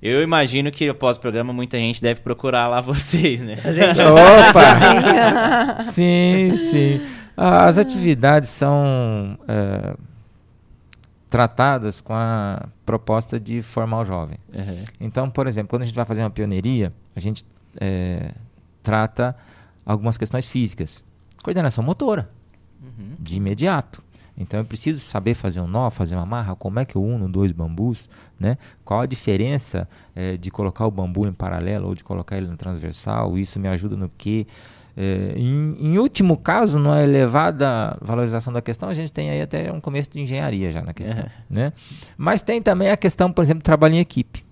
eu imagino que após o programa muita gente deve procurar lá (laughs) vocês, né? (laughs) Opa! sim, sim. As atividades são é, tratadas com a proposta de formar o jovem. Uhum. Então, por exemplo, quando a gente vai fazer uma pioneiria, a gente é, trata algumas questões físicas. Coordenação motora, uhum. de imediato. Então eu preciso saber fazer um nó, fazer uma amarra, como é que eu uno dois bambus, né? Qual a diferença é, de colocar o bambu em paralelo ou de colocar ele no transversal? Isso me ajuda no quê? É, em, em, último caso, na elevada valorização da questão, a gente tem aí até um começo de engenharia já na questão, é. né? Mas tem também a questão, por exemplo, trabalho em equipe.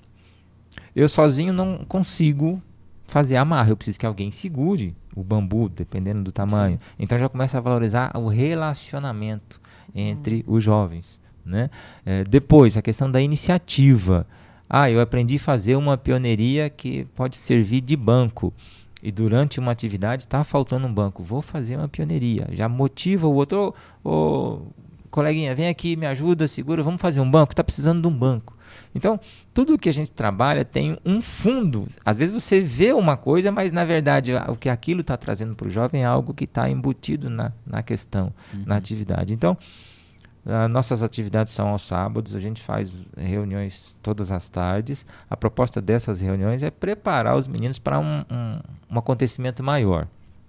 Eu sozinho não consigo fazer a amarra, eu preciso que alguém segure o bambu, dependendo do tamanho. Sim. Então já começa a valorizar o relacionamento entre os jovens. Né? É, depois, a questão da iniciativa. Ah, eu aprendi a fazer uma pioneiria que pode servir de banco. E durante uma atividade está faltando um banco. Vou fazer uma pioneiria. Já motiva o outro. Ô, ô, coleguinha, vem aqui, me ajuda, segura, vamos fazer um banco. Está precisando de um banco. Então, tudo que a gente trabalha tem um fundo. Às vezes você vê uma coisa, mas na verdade o que aquilo está trazendo para o jovem é algo que está embutido na, na questão, uhum. na atividade. Então, Uh, nossas atividades são aos sábados, a gente faz reuniões todas as tardes. A proposta dessas reuniões é preparar os meninos para um, um, um, acontecimento maior.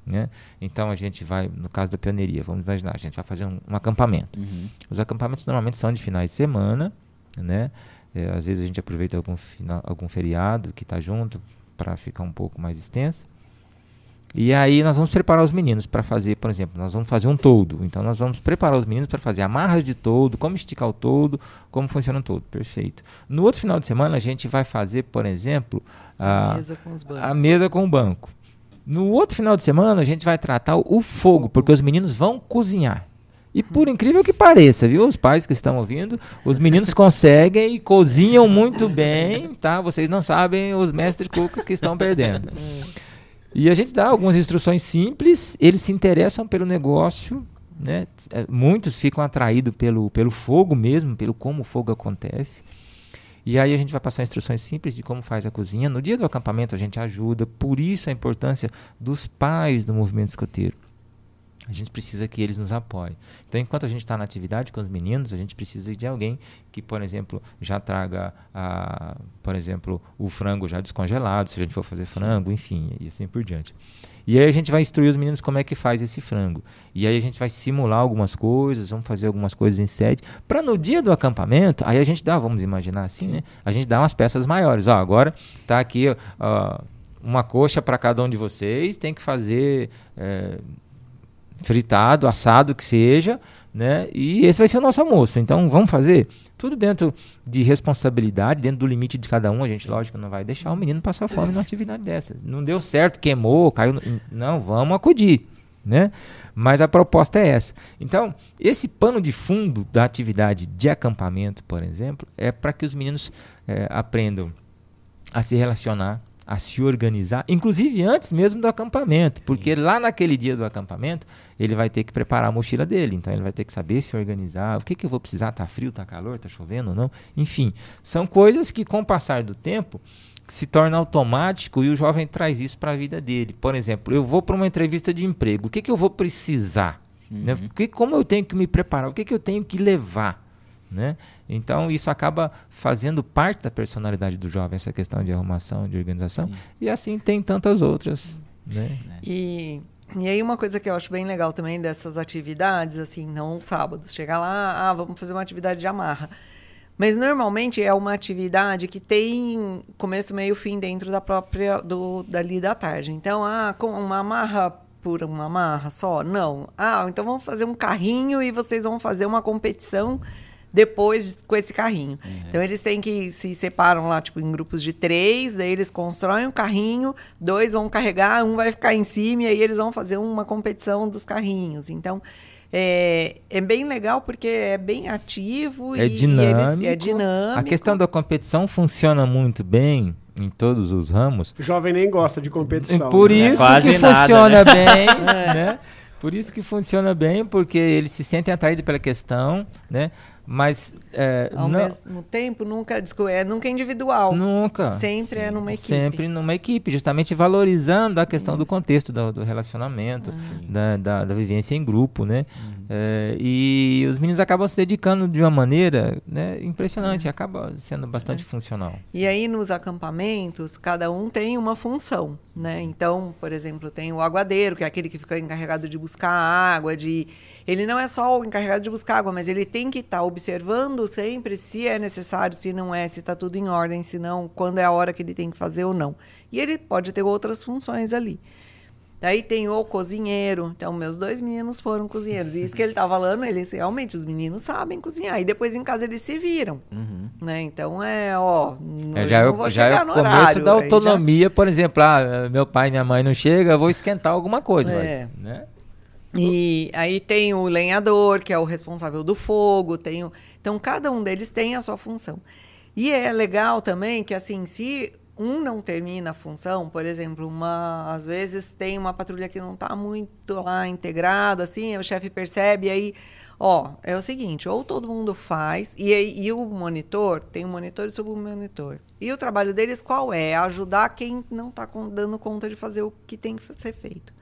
Né? Então a gente vai, no caso da pioneiria, vamos imaginar, a gente vai fazer um, um acampamento. Uhum. Os acampamentos normalmente são de finais de semana, né? É, às vezes a gente aproveita algum, final, algum feriado que está junto para ficar um pouco mais extenso. E aí nós vamos preparar os meninos para fazer, por exemplo, nós vamos fazer um todo. Então nós vamos preparar os meninos para fazer amarras de todo, como esticar o todo, como funciona o todo. Perfeito. No outro final de semana a gente vai fazer, por exemplo, a, a mesa com, a mesa com o banco. No outro final de semana a gente vai tratar o fogo, porque os meninos vão cozinhar. E por incrível que pareça, viu? Os pais que estão ouvindo, os meninos (laughs) conseguem e cozinham muito bem, tá? Vocês não sabem os mestres cucos que estão perdendo. E a gente dá algumas instruções simples, eles se interessam pelo negócio, né? É, muitos ficam atraídos pelo, pelo fogo mesmo, pelo como o fogo acontece. E aí a gente vai passar instruções simples de como faz a cozinha. No dia do acampamento a gente ajuda, por isso a importância dos pais do movimento escoteiro. A gente precisa que eles nos apoiem. Então, enquanto a gente está na atividade com os meninos, a gente precisa de alguém que, por exemplo, já traga, a, por exemplo, o frango já descongelado, se a gente for fazer frango, enfim, e assim por diante. E aí a gente vai instruir os meninos como é que faz esse frango. E aí a gente vai simular algumas coisas, vamos fazer algumas coisas em sede, para no dia do acampamento, aí a gente dá, vamos imaginar assim, Sim. né? A gente dá umas peças maiores. Ó, agora está aqui ó, uma coxa para cada um de vocês, tem que fazer... É, fritado, assado que seja, né? E esse vai ser o nosso almoço. Então vamos fazer tudo dentro de responsabilidade, dentro do limite de cada um. A gente, Sim. lógico, não vai deixar o menino passar fome numa atividade dessa. Não deu certo, queimou, caiu. No... Não, vamos acudir. Né? Mas a proposta é essa. Então, esse pano de fundo da atividade de acampamento, por exemplo, é para que os meninos é, aprendam a se relacionar a se organizar, inclusive antes mesmo do acampamento, porque Sim. lá naquele dia do acampamento ele vai ter que preparar a mochila dele, então ele vai ter que saber se organizar, o que, que eu vou precisar, tá frio, tá calor, tá chovendo ou não, enfim, são coisas que com o passar do tempo se torna automático e o jovem traz isso para a vida dele. Por exemplo, eu vou para uma entrevista de emprego, o que, que eu vou precisar? Né? Uhum. Né? Que, como eu tenho que me preparar? O que, que eu tenho que levar? Né? Então isso acaba fazendo parte da personalidade do jovem, essa questão de arrumação, de organização. Sim. E assim tem tantas outras. Né? E, e aí uma coisa que eu acho bem legal também dessas atividades, assim, não sábados, chegar lá, ah, vamos fazer uma atividade de amarra. Mas normalmente é uma atividade que tem começo, meio, fim dentro da própria do dali da tarde. Então, ah, com uma amarra por uma amarra só? Não. Ah, então vamos fazer um carrinho e vocês vão fazer uma competição depois com esse carrinho. Uhum. Então eles têm que se separam lá, tipo, em grupos de três, daí eles constroem um carrinho, dois vão carregar, um vai ficar em cima, e aí eles vão fazer uma competição dos carrinhos. Então. É, é bem legal porque é bem ativo é e, dinâmico. E é dinâmico. A questão da competição funciona muito bem em todos os ramos. O jovem nem gosta de competição. Por né? isso é que nada, funciona né? (laughs) bem, é. né? Por isso que funciona bem, porque eles se sentem atraídos pela questão, né? Mas é, ao não, mesmo tempo nunca é nunca individual. Nunca. Sempre é Sim. é numa equipe. Sempre numa equipe, justamente valorizando a questão Isso. do contexto do, do relacionamento, ah. da, da, da, vivência em grupo, né? Uhum. É, e os meninos acabam se dedicando de uma maneira né, impressionante, uhum. acaba sendo bastante é. funcional. E aí nos acampamentos cada um tem uma função, né? Então, por exemplo, tem o aguadeiro que é aquele que fica encarregado de buscar água, de ele não é só o encarregado de buscar água, mas ele tem que estar tá observando sempre se é necessário, se não é, se está tudo em ordem, se não, quando é a hora que ele tem que fazer ou não. E ele pode ter outras funções ali. Daí tem o cozinheiro. Então, meus dois meninos foram cozinheiros. E isso que ele está falando, eles realmente, os meninos sabem cozinhar. E depois em casa eles se viram. Uhum. Né? Então, é, ó. É, já eu, já é o começo horário, da autonomia, já... por exemplo. Ah, meu pai e minha mãe não chegam, eu vou esquentar alguma coisa. É. Vai, né? E aí tem o lenhador, que é o responsável do fogo, tem o... então cada um deles tem a sua função. E é legal também que assim, se um não termina a função, por exemplo, uma às vezes tem uma patrulha que não está muito lá integrada, assim, o chefe percebe, aí, ó, é o seguinte, ou todo mundo faz, e, e o monitor, tem um monitor e submonitor. E o trabalho deles qual é? Ajudar quem não está dando conta de fazer o que tem que ser feito.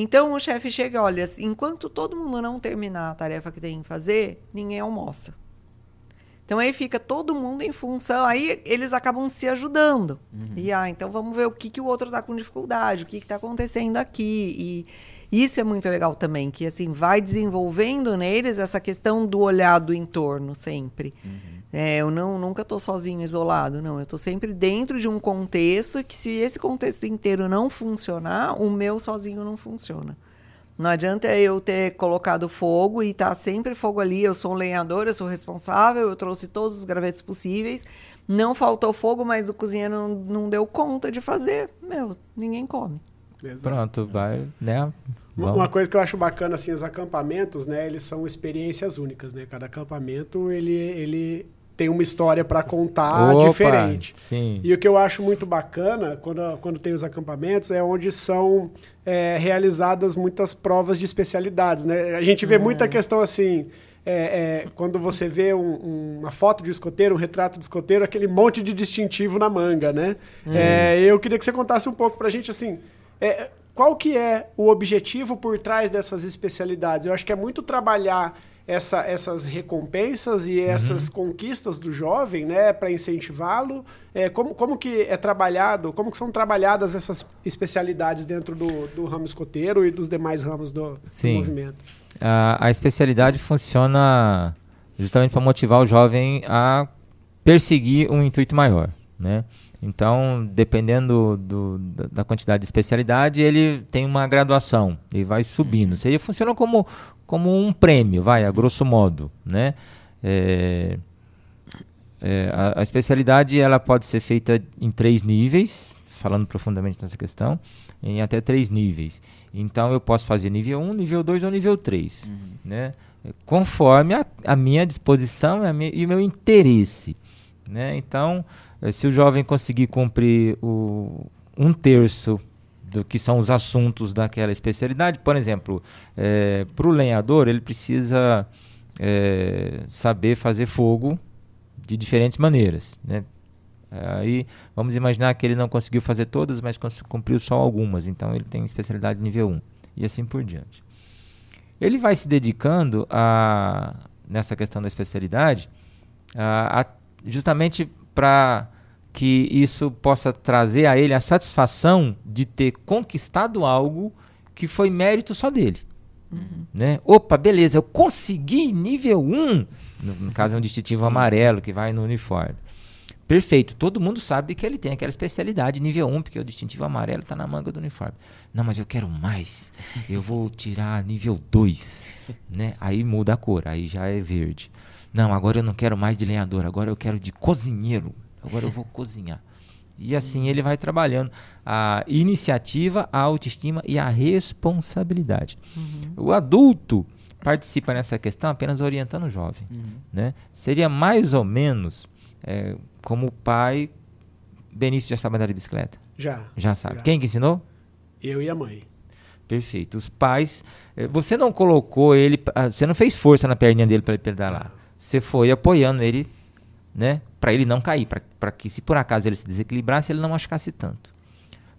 Então o chefe chega, olha, enquanto todo mundo não terminar a tarefa que tem que fazer, ninguém almoça. Então aí fica todo mundo em função, aí eles acabam se ajudando. Uhum. E ah, então vamos ver o que, que o outro está com dificuldade, o que está acontecendo aqui. E isso é muito legal também, que assim vai desenvolvendo neles essa questão do olhar do entorno sempre. Uhum. É, eu não, nunca estou sozinho, isolado, não. Eu estou sempre dentro de um contexto que se esse contexto inteiro não funcionar, o meu sozinho não funciona. Não adianta eu ter colocado fogo e tá sempre fogo ali. Eu sou um lenhador, eu sou responsável, eu trouxe todos os gravetos possíveis. Não faltou fogo, mas o cozinheiro não, não deu conta de fazer. Meu, ninguém come. Exato. Pronto, vai, né? Vamos. Uma coisa que eu acho bacana, assim, os acampamentos, né? Eles são experiências únicas, né? Cada acampamento, ele, ele tem uma história para contar Opa, diferente. Sim. E o que eu acho muito bacana quando, quando tem os acampamentos é onde são é, realizadas muitas provas de especialidades. Né? A gente vê é. muita questão assim. É, é, quando você vê um, uma foto de escoteiro, um retrato de escoteiro, aquele monte de distintivo na manga, né? É, eu queria que você contasse um pouco para a gente, assim, é, qual que é o objetivo por trás dessas especialidades? Eu acho que é muito trabalhar essa, essas recompensas e essas uhum. conquistas do jovem, né, para incentivá-lo? É, como, como que é trabalhado, como que são trabalhadas essas especialidades dentro do, do ramo escoteiro e dos demais ramos do, do movimento? A, a especialidade funciona justamente para motivar o jovem a perseguir um intuito maior, né? Então, dependendo do, da quantidade de especialidade, ele tem uma graduação e vai subindo. Uhum. Seria funciona como, como um prêmio, vai, a grosso modo, né? É, é, a, a, especialidade ela pode ser feita em três níveis, falando profundamente nessa questão, em até três níveis. Então, eu posso fazer nível 1, nível 2 ou nível 3, uhum. né? Conforme a, a minha disposição e, a minha, e o meu interesse, né? Então eh, se o jovem conseguir cumprir o, um terço do que são os assuntos daquela especialidade, por exemplo, é, para o lenhador, ele precisa é, saber fazer fogo de diferentes maneiras. Né? Aí vamos imaginar que ele não conseguiu fazer todas, mas cumpriu só algumas, então ele tem especialidade nível 1 e assim por diante. Ele vai se dedicando a, nessa questão da especialidade a, a justamente para que isso possa trazer a ele a satisfação de ter conquistado algo que foi mérito só dele. Uhum. Né? Opa, beleza, eu consegui nível 1. No, no caso é um distintivo Sim. amarelo que vai no uniforme. Perfeito, todo mundo sabe que ele tem aquela especialidade nível 1, porque o distintivo amarelo está na manga do uniforme. Não, mas eu quero mais. Eu vou tirar nível 2. (laughs) Né? Aí muda a cor, aí já é verde. Não, agora eu não quero mais de lenhador, agora eu quero de cozinheiro. Agora eu vou cozinhar. E assim ele vai trabalhando a iniciativa, a autoestima e a responsabilidade. Uhum. O adulto participa nessa questão apenas orientando o jovem. Uhum. Né? Seria mais ou menos é, como o pai. Benício já sabe andar de bicicleta? Já. Já sabe. Já. Quem que ensinou? Eu e a mãe. Perfeito. Os pais. Eh, você não colocou ele. Ah, você não fez força na perninha dele para ele pedalar. Você foi apoiando ele, né? Para ele não cair, para que se por acaso ele se desequilibrasse, ele não machucasse tanto.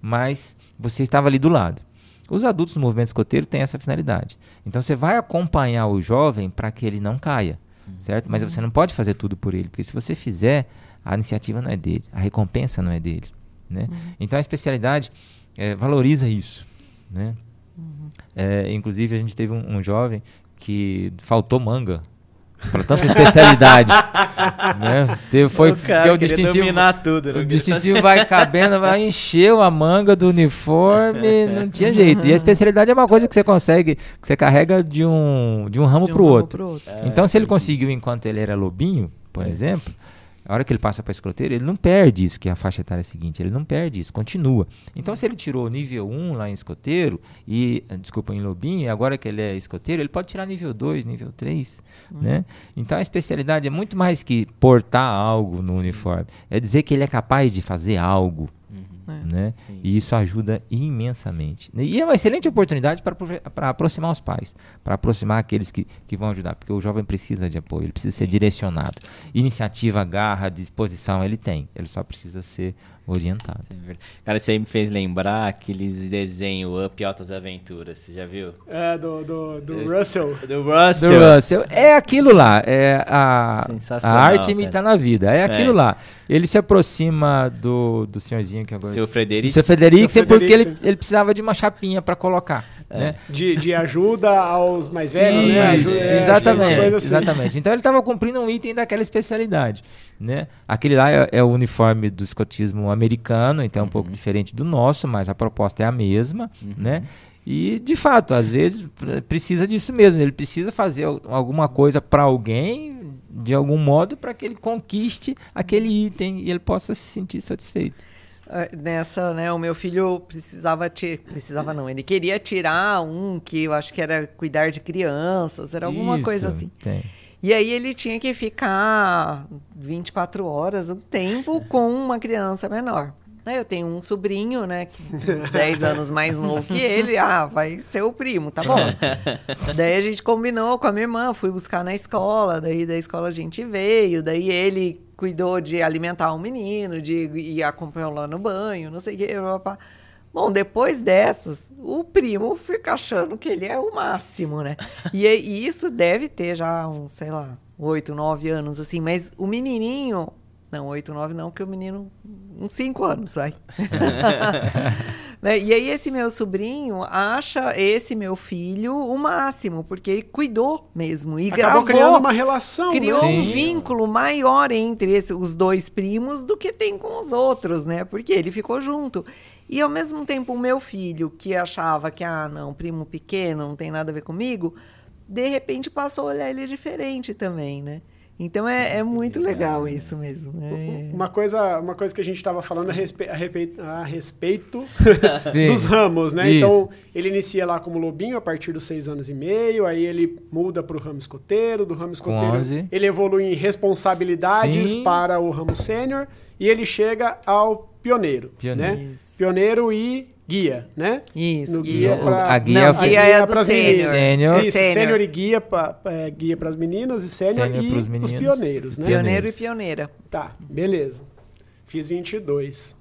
Mas você estava ali do lado. Os adultos do movimento escoteiro têm essa finalidade. Então você vai acompanhar o jovem para que ele não caia, uhum. certo? Mas você não pode fazer tudo por ele, porque se você fizer, a iniciativa não é dele, a recompensa não é dele, né? Uhum. Então a especialidade é, valoriza isso, né? Uhum. É, inclusive a gente teve um, um jovem que faltou manga para tanta especialidade. (laughs) né? Teve, foi o cara, o distintivo, tudo, o distintivo vai cabendo, vai encher a manga do uniforme, não tinha jeito. E a especialidade é uma coisa que você consegue, que você carrega de um, de um ramo para o outro. outro. É, então, se ele conseguiu enquanto ele era lobinho, por exemplo, a hora que ele passa para escoteiro, ele não perde isso, que é a faixa etária seguinte, ele não perde isso, continua. Então, se ele tirou nível 1 lá em escoteiro, e, desculpa, em lobinho, e agora que ele é escoteiro, ele pode tirar nível 2, nível 3, uhum. né? Então, a especialidade é muito mais que portar algo no Sim. uniforme, é dizer que ele é capaz de fazer algo, é. Né? E isso ajuda imensamente. E é uma excelente oportunidade para aproximar os pais, para aproximar aqueles que, que vão ajudar, porque o jovem precisa de apoio, ele precisa ser direcionado. Iniciativa, garra, disposição, ele tem, ele só precisa ser orientado. Sim, cara, isso aí me fez lembrar aqueles desenhos Up Altas Aventuras, você já viu? É, do, do, do Russell. Do Russell. Do Russell. É aquilo lá, é a, a arte imita na vida, é aquilo é. lá. Ele se aproxima do, do senhorzinho que agora... Seu Frederico. Seu Frederico, porque ele, ele precisava de uma chapinha para colocar. É. Né? De, de ajuda aos mais velhos, Isso, né? Ajuda, é, exatamente, assim. exatamente. Então ele estava cumprindo um item daquela especialidade. Né? Aquele lá é, é, o uniforme do escotismo americano, então é um uhum. pouco diferente do nosso, mas a proposta é a mesma. Uhum. Né? E, de fato, às vezes precisa disso mesmo. Ele precisa fazer alguma coisa para alguém, de algum modo, para que ele conquiste aquele item e ele possa se sentir satisfeito. Ah, nessa, né, o meu filho precisava te, precisava não, ele queria tirar um que eu acho que era cuidar de crianças, era alguma Isso, coisa assim. Tem. E aí ele tinha que ficar 24 horas, um tempo, com uma criança menor. Eu tenho um sobrinho, né, que uns 10 anos mais novo que ele. Ah, vai ser o primo, tá bom. (laughs) daí a gente combinou com a minha irmã, fui buscar na escola, daí da escola a gente veio, daí ele cuidou de alimentar um menino, de ir acompanhar lá no banho, não sei o que. Papá. Bom, depois dessas, o primo fica achando que ele é o máximo, né? (laughs) E, e isso deve ter já uns, sei lá, oito, nove anos, assim. Mas o menininho... Não, oito, nove não, porque o menino... Uns cinco anos, vai. (laughs) Né? E aí esse meu sobrinho acha esse meu filho o máximo, porque ele cuidou mesmo e Acabou gravou, criando uma relação, criou né? um vínculo maior entre esse, os dois primos do que tem com os outros, né? Porque ele ficou junto. E ao mesmo tempo o meu filho, que achava que ah, não, primo pequeno, não tem nada a ver comigo, de repente passou a olhar ele diferente também, né? Então é, é muito legal isso mesmo. É... Uma, coisa, uma coisa que a gente estava falando a, respe a, respeito, a respeito (laughs) dos ramos, né? Isso. Então, ele inicia lá como lobinho a partir dos seis anos e meio, aí ele muda para o ramo escoteiro, do ramo escoteiro ele evolui em responsabilidades Sim. para o ramo sênior e ele chega ao pioneiro, pioneiro. né? Pioneiro e guia, né? Isso. No guia, pra, a guia, não, a guia é para as meninas. Sênior. Isso, sênior e guia, pra, é, guia para as meninas e sênior e os pioneiros, né? Pioneiro e pioneira. Tá, beleza. Fiz 22.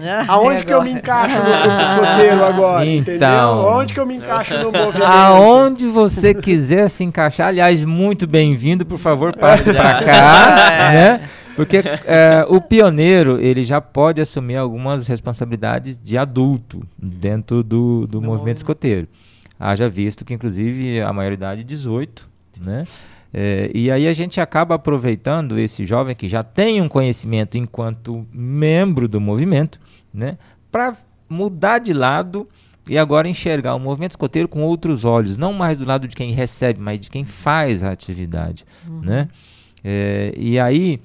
Ah, Aonde que eu me encaixo no (laughs) grupo escoteiro agora, então, entendeu? Onde que eu me encaixo no movimento? Aonde você quiser se encaixar, aliás, muito bem-vindo, por favor, passe para (laughs) cá, é. né? Porque é, o pioneiro, ele já pode assumir algumas responsabilidades de adulto dentro do, do movimento escoteiro. Haja visto que, inclusive, a maioridade é 18, né? É, e aí a gente acaba aproveitando esse jovem que já tem um conhecimento enquanto membro do movimento, né? Para mudar de lado e agora enxergar o movimento escoteiro com outros olhos, não mais do lado de quem recebe, mas de quem faz a atividade, uhum. né? É, e aí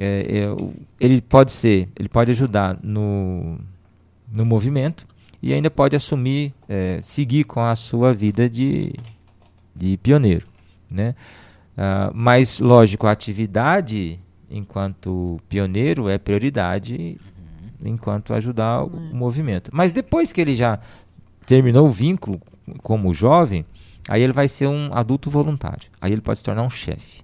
é, é, ele pode ser, ele pode ajudar no, no movimento e ainda pode assumir, é, seguir com a sua vida de, de pioneiro, né? Uh, mas, lógico, a atividade enquanto pioneiro é prioridade uhum. enquanto ajudar uhum. o movimento. Mas depois que ele já terminou o vínculo como jovem, aí ele vai ser um adulto voluntário. Aí ele pode se tornar um chefe.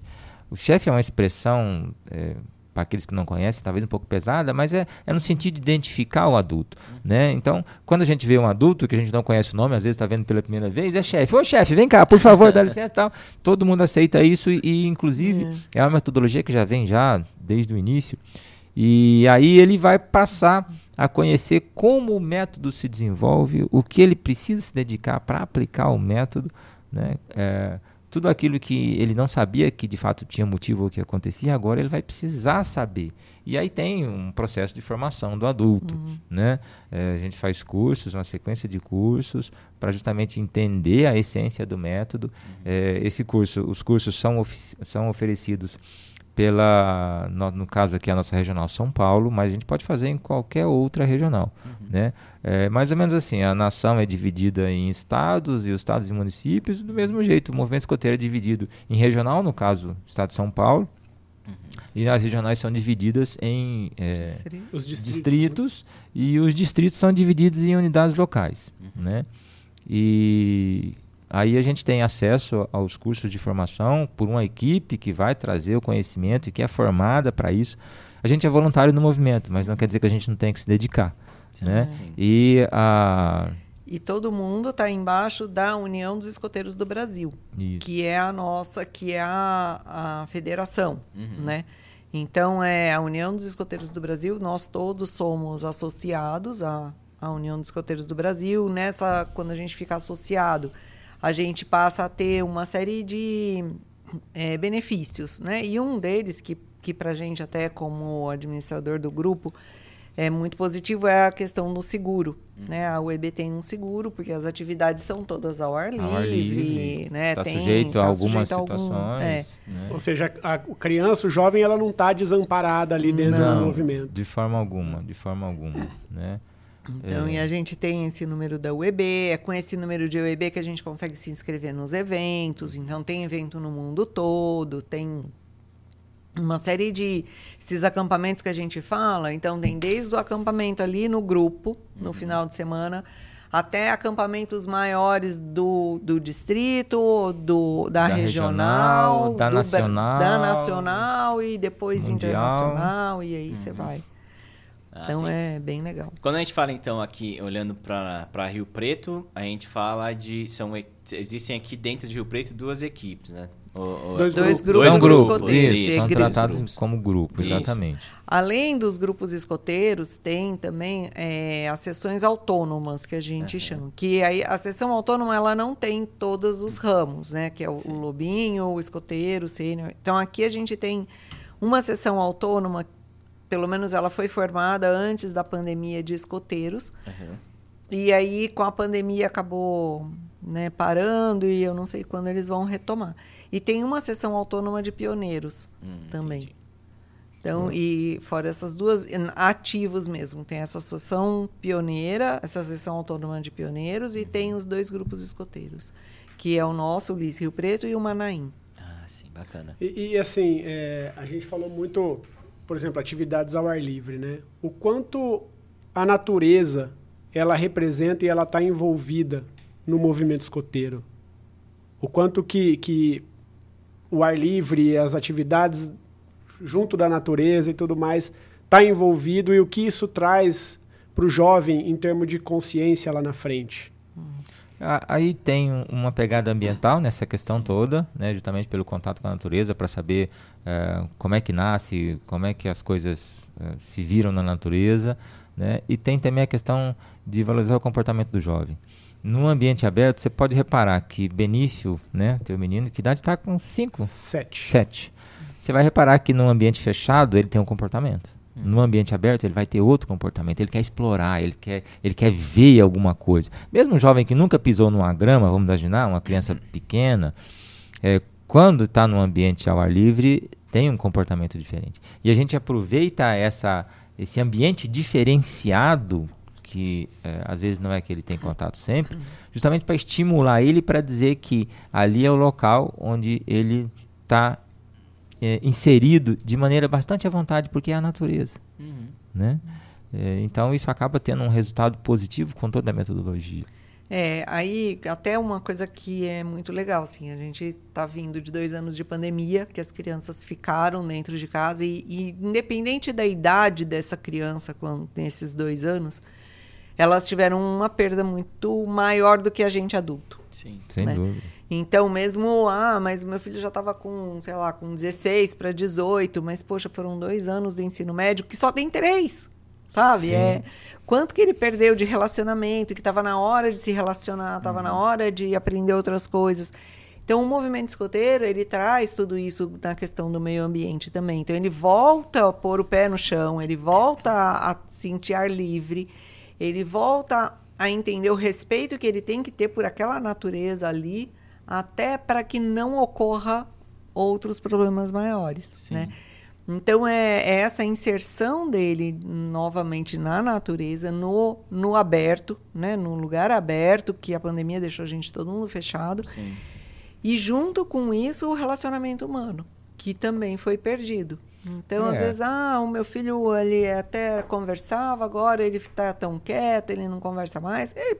O chefe é uma expressão é, para aqueles que não conhecem, talvez um pouco pesada, mas é, é no sentido de identificar o adulto. Né? Então, quando a gente vê um adulto que a gente não conhece o nome, às vezes está vendo pela primeira vez, é chefe. Ô chefe, vem cá, por favor, dá licença e tal. Todo mundo aceita isso e, e inclusive, uhum. é uma metodologia que já vem já desde o início. E aí ele vai passar a conhecer como o método se desenvolve, o que ele precisa se dedicar para aplicar o método, né? É, tudo aquilo que ele não sabia que de fato tinha motivo o que acontecia, agora ele vai precisar saber. E aí tem um processo de formação do adulto. Uhum. Né? É, a gente faz cursos, uma sequência de cursos, para justamente entender a essência do método. Uhum. É, esse curso, os cursos são, são oferecidos pela, no, no, caso aqui a nossa regional São Paulo, mas a gente pode fazer em qualquer outra regional, uhum. né? É, mais ou menos assim, a nação é dividida em estados e os estados e municípios do mesmo jeito. O movimento escoteiro é dividido em regional, no caso, estado de São Paulo, uhum. e as regionais são divididas em é, distritos, distritos, distritos e os distritos são divididos em unidades locais, uhum. né? E Aí a gente tem acesso aos cursos de formação por uma equipe que vai trazer o conhecimento e que é formada para isso. A gente é voluntário no movimento, mas não quer dizer que a gente não tem que se dedicar. Sim, né? Sim. E a. E todo mundo está embaixo da União dos Escoteiros do Brasil, Isso. que é a nossa, que é a, a federação, uhum. né? Então é a União dos Escoteiros do Brasil. Nós todos somos associados à, à União dos Escoteiros do Brasil. Nessa, quando a gente fica associado, a gente passa a ter uma série de é, benefícios, né? E um deles, que, que para a gente, até como administrador do grupo, é muito positivo é a questão do seguro. Uhum. Né? A UEB tem um seguro, porque as atividades são todas ao ar livre. Ao ar livre né? Está sujeito tá a algumas sujeito situações. Algum, é. né? Ou seja, a, criança, o jovem, ela não está desamparada ali dentro não, do movimento. De forma alguma, de forma alguma. Né? Então, é. e a gente tem esse número da UEB, é com esse número de UEB que a gente consegue se inscrever nos eventos. Então, tem evento no mundo todo, tem uma série de esses acampamentos que a gente fala. Então, tem desde o acampamento ali no grupo, no uhum. final de semana, até acampamentos maiores do, do distrito, do, da, da regional, regional, da do, nacional, da nacional e depois mundial. internacional, e aí uhum. você vai. Ah, então é bem legal. Quando a gente fala então aqui, olhando para Rio Preto, a gente fala de. São, existem aqui dentro de Rio Preto duas equipes, né? dois, dois, grupos. São grupos, isso, são tratados grupos. como grupo, exatamente. Isso. Além dos grupos escoteiros, tem também é, as sessões autônomas, que a gente uhum. chama. Que aí, a sessão autônoma, ela não tem todos os ramos, né? Que é o, o lobinho, o escoteiro, o sênior. Então, aqui a gente tem uma sessão autônoma pelo menos ela foi formada antes da pandemia de escoteiros. Uhum. E aí, com a pandemia, acabou né, parando e eu não sei quando eles vão retomar. E tem uma sessão autônoma de pioneiros hum, também. Entendi. Então, hum. e fora essas duas, ativos mesmo. Tem essa associação pioneira, essa sessão autônoma de pioneiros, e tem os dois grupos escoteiros, que é o nosso, o Lis Rio Preto, e o Manaim. Ah, sim, bacana. E, e assim, é, a gente falou muito por exemplo, atividades ao ar livre, né? O quanto a natureza ela representa e ela está envolvida no movimento escoteiro. O quanto que, que o ar livre as atividades junto da natureza e tudo mais está envolvido e o que isso traz para o jovem em termos de consciência lá na frente. Aí tem uma pegada ambiental nessa questão toda, né, justamente pelo contato com a natureza, para saber uh, como é que nasce, como é que as coisas uh, se viram na natureza. Né, e tem também a questão de valorizar o comportamento do jovem. No ambiente aberto, você pode reparar que Benício, né, teu menino, que idade está com 5? 7. 7. Você vai reparar que no ambiente fechado ele tem um comportamento. No ambiente aberto, ele vai ter outro comportamento. Ele quer explorar, ele quer, ele quer ver alguma coisa. Mesmo um jovem que nunca pisou numa grama, vamos imaginar, uma criança pequena, é, quando está no ambiente ao ar livre, tem um comportamento diferente. E a gente aproveita essa, esse ambiente diferenciado, que é, às vezes não é que ele tem contato sempre, justamente para estimular ele para dizer que ali é o local onde ele está é, inserido de maneira bastante à vontade, porque é a natureza. Uhum. Né? É, então, isso acaba tendo um resultado positivo com toda a metodologia. É, aí até uma coisa que é muito legal, assim, a gente está vindo de dois anos de pandemia, que as crianças ficaram dentro de casa e, e independente da idade dessa criança, quando nesses dois anos, elas tiveram uma perda muito maior do que a gente adulto. Sim, sem né? dúvida. Então, mesmo, ah, mas meu filho já estava com, sei lá, com 16 para 18, mas, poxa, foram dois anos do ensino médio que só tem três, sabe? Sim. É quanto que ele perdeu de relacionamento, que estava na hora de se relacionar, estava uhum. na hora de aprender outras coisas. Então, o movimento escoteiro, ele traz tudo isso na questão do meio ambiente também. Então, ele volta a pôr o pé no chão, ele volta a, a sentir ar livre, ele volta a entender o respeito que ele tem que ter por aquela natureza ali, até para que não ocorra outros problemas maiores, Sim. né? Então é, é essa inserção dele novamente na natureza, no, no aberto, né? no lugar aberto, que a pandemia deixou a gente todo mundo fechado. Sim. E junto com isso, o relacionamento humano, que também foi perdido. Então, às É. vezes, ah, o meu filho ele até conversava, agora ele está tão quieto, ele não conversa mais. Ele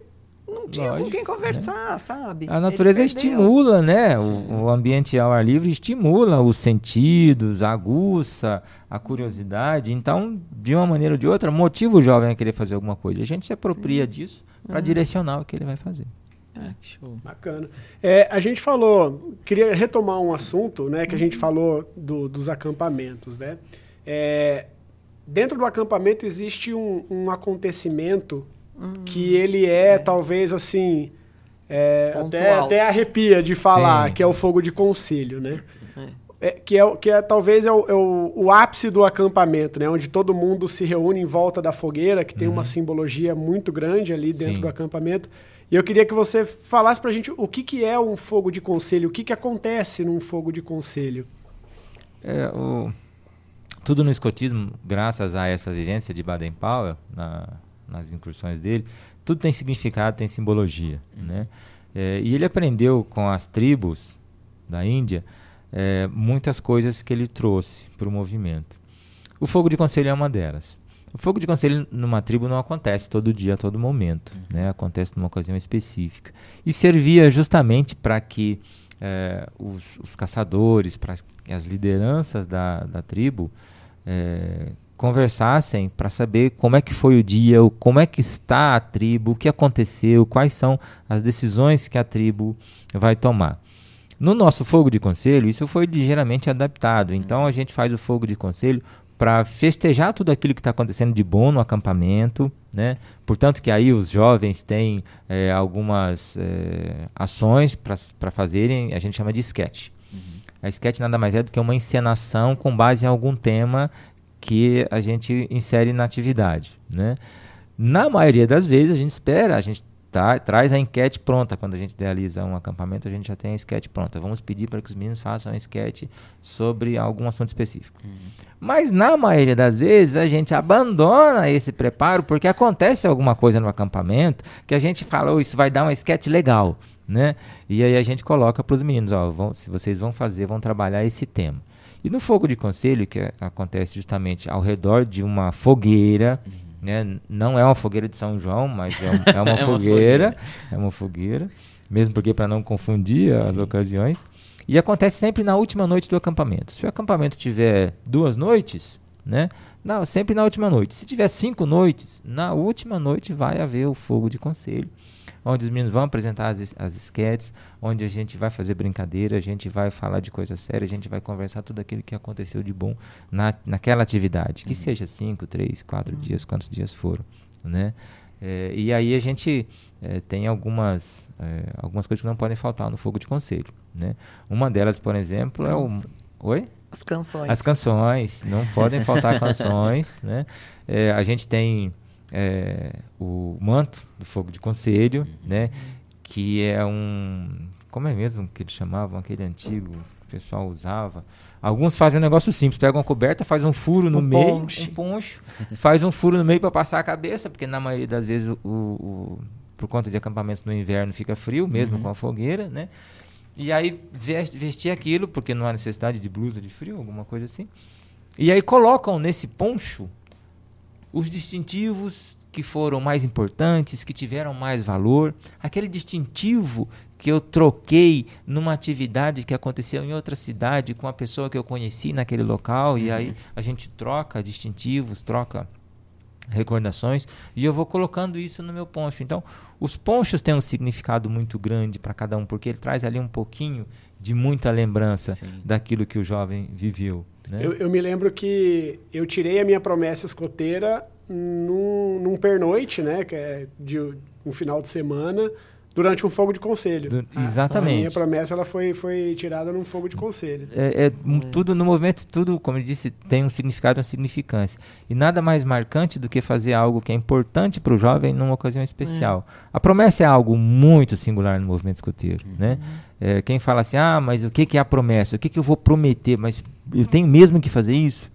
não tinha Lógico, com quem conversar, sabe? A natureza estimula, né? O, o ambiente ao ar livre estimula os sentidos, aguça a curiosidade. Então, de uma maneira ou de outra, motiva o jovem a querer fazer alguma coisa. A gente se apropria disso para direcionar o que ele vai fazer. Ah, que show. Bacana. É, a gente falou, queria retomar um assunto, né, que a gente falou do- dos acampamentos, né? É, dentro do acampamento existe um, um acontecimento que ele é, talvez assim, é, até, alto. até arrepia de falar, Sim. que é o fogo de concílio, né? É, que é, o- que é talvez é, o, é o- o ápice do acampamento, né? Onde todo mundo se reúne em volta da fogueira, que tem uma simbologia muito grande ali dentro Sim. do acampamento. E eu queria que você falasse pra gente o que, que é um fogo de conselho, o que, que acontece num fogo de conselho. É, o- tudo no escotismo, graças a essa vivência de Baden-Powell, na- nas incursões dele, tudo tem significado, tem simbologia. Né? É, e ele aprendeu com as tribos da Índia é, muitas coisas que ele trouxe para o movimento. O fogo de conselho é uma delas. O fogo de conselho numa tribo não acontece todo dia, a todo momento, né? acontece numa ocasião específica. E servia justamente para que eh, os, os caçadores, para as lideranças da, da tribo eh, conversassem para saber como é que foi o dia, como é que está a tribo, o que aconteceu, quais são as decisões que a tribo vai tomar. No nosso fogo de conselho, isso foi ligeiramente adaptado. Então a gente faz o fogo de conselho para festejar tudo aquilo que está acontecendo de bom no acampamento, né? Portanto que aí os jovens têm eh, algumas eh, ações para fazerem, a gente chama de sketch. A sketch nada mais é do que uma encenação com base em algum tema que a gente insere na atividade, né? Na maioria das vezes a gente espera, a gente tá, traz a enquete pronta. Quando a gente realiza um acampamento, a gente já tem a sketch pronta. Vamos pedir para que os meninos façam a sketch sobre algum assunto específico. Mas na maioria das vezes a gente abandona esse preparo porque acontece alguma coisa no acampamento que a gente fala, "Oh, isso vai dar uma sketch legal, né? E aí a gente coloca para os meninos, ó, vão, se vocês vão fazer, vão trabalhar esse tema. E no fogo de conselho, que é- acontece justamente ao redor de uma fogueira, né? N- Não é uma fogueira de São João, mas é, um- é uma (laughs) É uma fogueira, é uma fogueira, mesmo porque para não confundir as ocasiões. E acontece sempre na última noite do acampamento. Se o acampamento tiver duas noites, né? Não, sempre na última noite. Se tiver cinco noites, na última noite vai haver o fogo de conselho, onde os meninos vão apresentar as, as esquetes, onde a gente vai fazer brincadeira, a gente vai falar de coisa séria, a gente vai conversar tudo aquilo que aconteceu de bom na, naquela atividade, que seja cinco, três, quatro dias, quantos dias foram, né? É, e aí a gente é, tem algumas, é, algumas coisas que não podem faltar no fogo de conselho, né? Uma delas, por exemplo, é o... Oi? As canções. As canções, não podem faltar (laughs) canções, né? É, a gente tem é, o manto do fogo de conselho, né? Que é um... Como é mesmo que eles chamavam aquele antigo que o pessoal usava? Alguns fazem um negócio simples, pegam uma coberta, faz um furo no Um meio, ponche. um poncho, faz um furo no meio para passar a cabeça, porque na maioria das vezes o, o- por conta de acampamentos no inverno fica frio, mesmo com a fogueira, né? E aí veste, vestir aquilo, porque não há necessidade de blusa de frio, alguma coisa assim. E aí colocam nesse poncho os distintivos que foram mais importantes, que tiveram mais valor, aquele distintivo que eu troquei numa atividade que aconteceu em outra cidade com a pessoa que eu conheci naquele local, e aí a gente troca distintivos, troca recordações, e eu vou colocando isso no meu poncho. Então, os ponchos têm um significado muito grande para cada um, porque ele traz ali um pouquinho de muita lembrança Sim. daquilo que o jovem viveu. Né? Eu, eu me lembro que eu tirei a minha promessa escoteira num, num pernoite, né? Que é de um final de semana, durante um fogo de conselho. Do- A minha exatamente. promessa ela foi, foi tirada num fogo de conselho. É, é, um, tudo no movimento, tudo, como eu disse, tem um significado e uma significância. E nada mais marcante do que fazer algo que é importante para o jovem numa ocasião especial. A promessa é algo muito singular no movimento escoteiro. Né? É, quem fala assim, ah, mas o que, que é a promessa? O que, que eu vou prometer? Mas eu tenho mesmo que fazer isso?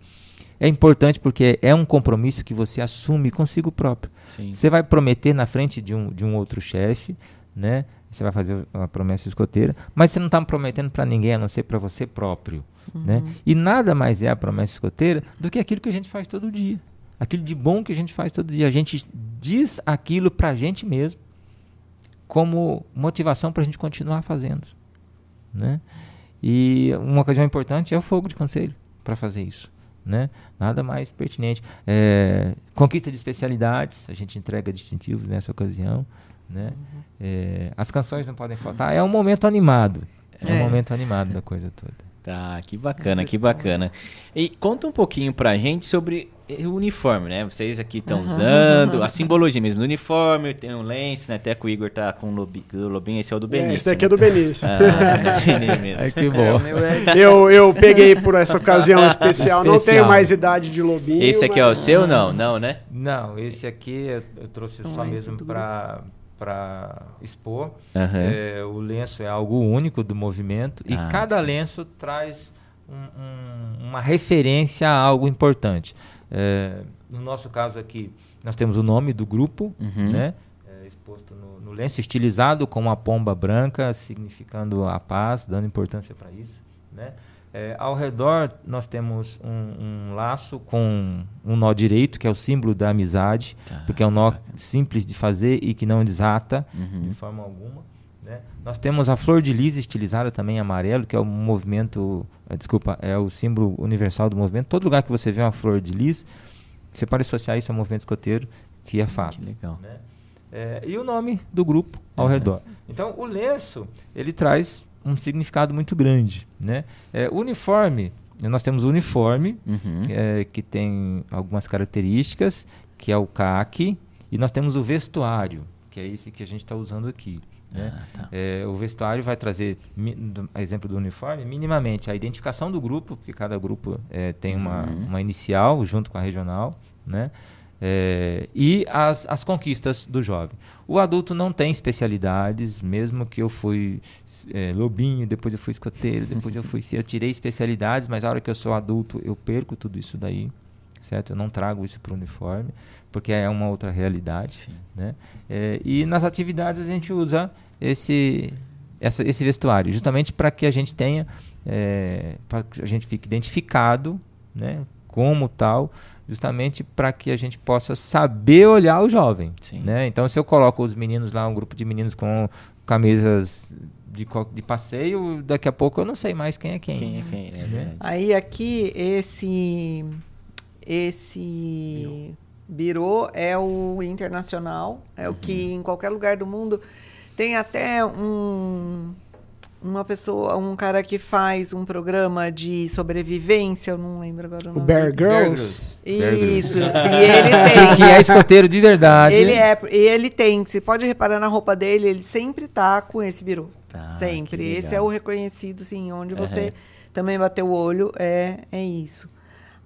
É importante porque é um compromisso que você assume consigo próprio. Sim. Você vai prometer na frente de um, de um outro chefe, né? Você vai fazer uma promessa escoteira, mas você não está prometendo para ninguém, a não ser para você próprio, né? E nada mais é a promessa escoteira do que aquilo que a gente faz todo dia. Aquilo de bom que a gente faz todo dia. A gente diz aquilo para a gente mesmo como motivação para a gente continuar fazendo, né? E uma ocasião importante é o fogo de conselho para fazer isso. Né? Nada mais pertinente. É, conquista de especialidades, a gente entrega distintivos nessa ocasião. Né? É, as canções não podem faltar. É um momento animado. É, um É. momento animado da coisa toda. Tá, que bacana, que histórias. bacana. E conta um pouquinho pra gente sobre o uniforme, né? Vocês aqui estão usando, a simbologia mesmo do uniforme, tem um lenço, né? Até que o Igor tá com o lobi- o lobinho, esse é o do É, Benício. esse daqui é né? do Benício. Ah, imaginei mesmo. que É, o meu é- (laughs) Eu, eu peguei por essa ocasião (laughs) especial. Não Especial. tenho mais idade de lobinho. Esse aqui é o mas- seu? Não, não, né? Não, esse aqui eu, eu trouxe Um só mesmo do para expor. Aham. É, o lenço é algo único do movimento e Ah, cada sim. lenço traz um- um- uma referência a algo importante. É, no nosso caso aqui, nós temos o nome do grupo, Uhum. né? é, exposto no, no lenço, estilizado com uma pomba branca, significando a paz, dando importância para isso. Né? É, ao redor, nós temos um, um laço com um nó direito, que é o símbolo da amizade, Tá, porque é um nó bacana. simples de fazer e que não desata Uhum. de forma alguma. né? Nós temos a flor de lis estilizada também amarelo, que é o movimento, eh, desculpa, é o símbolo universal do movimento. Todo lugar que você vê uma flor de lis, você pode associar isso ao movimento escoteiro, que é fato. Que legal. né? É, e o nome do grupo ao Uhum. redor. Então, o lenço, ele traz um significado muito grande. Né? É, uniforme, nós temos o uniforme, Uhum. é, que tem algumas características, que é o CAC, e nós temos o vestuário, que é esse que a gente está usando aqui. Né? Ah, tá. É, o vestuário vai trazer, mi- do- exemplo do uniforme, minimamente a identificação do grupo, porque cada grupo é, tem uma, Uhum. uma inicial junto com a regional, né? É, e as, as conquistas do jovem. O adulto não tem especialidades, mesmo que eu fui é, lobinho, depois eu fui escoteiro, depois eu fui. (laughs) Eu tirei especialidades, mas a hora que eu sou adulto, eu perco tudo isso daí, certo? Eu não trago isso para o uniforme, porque é uma outra realidade. Sim. Né? É, e nas atividades a gente usa esse, essa- esse vestuário, justamente para que a gente tenha, para que a gente fique identificado, né, como tal, justamente para que a gente possa saber olhar o jovem. Sim. Né? Então, se eu coloco os meninos lá, um grupo de meninos com camisas de, de passeio, daqui a pouco eu não sei mais quem é quem. Quem é quem? É verdade. Aí aqui, esse, esse birô é o internacional, é o que em qualquer lugar do mundo tem até um uma pessoa, um cara que faz um programa de sobrevivência, eu não lembro agora o O nome. Bear Bear Girls. Bear. Isso. (laughs) E ele tem. Que é escoteiro de verdade. Ele é, e ele tem, você pode reparar na roupa dele, ele sempre tá com esse birô. Tá, sempre. Esse é o reconhecido, sim, onde Aham. você também bateu o olho, é, é isso.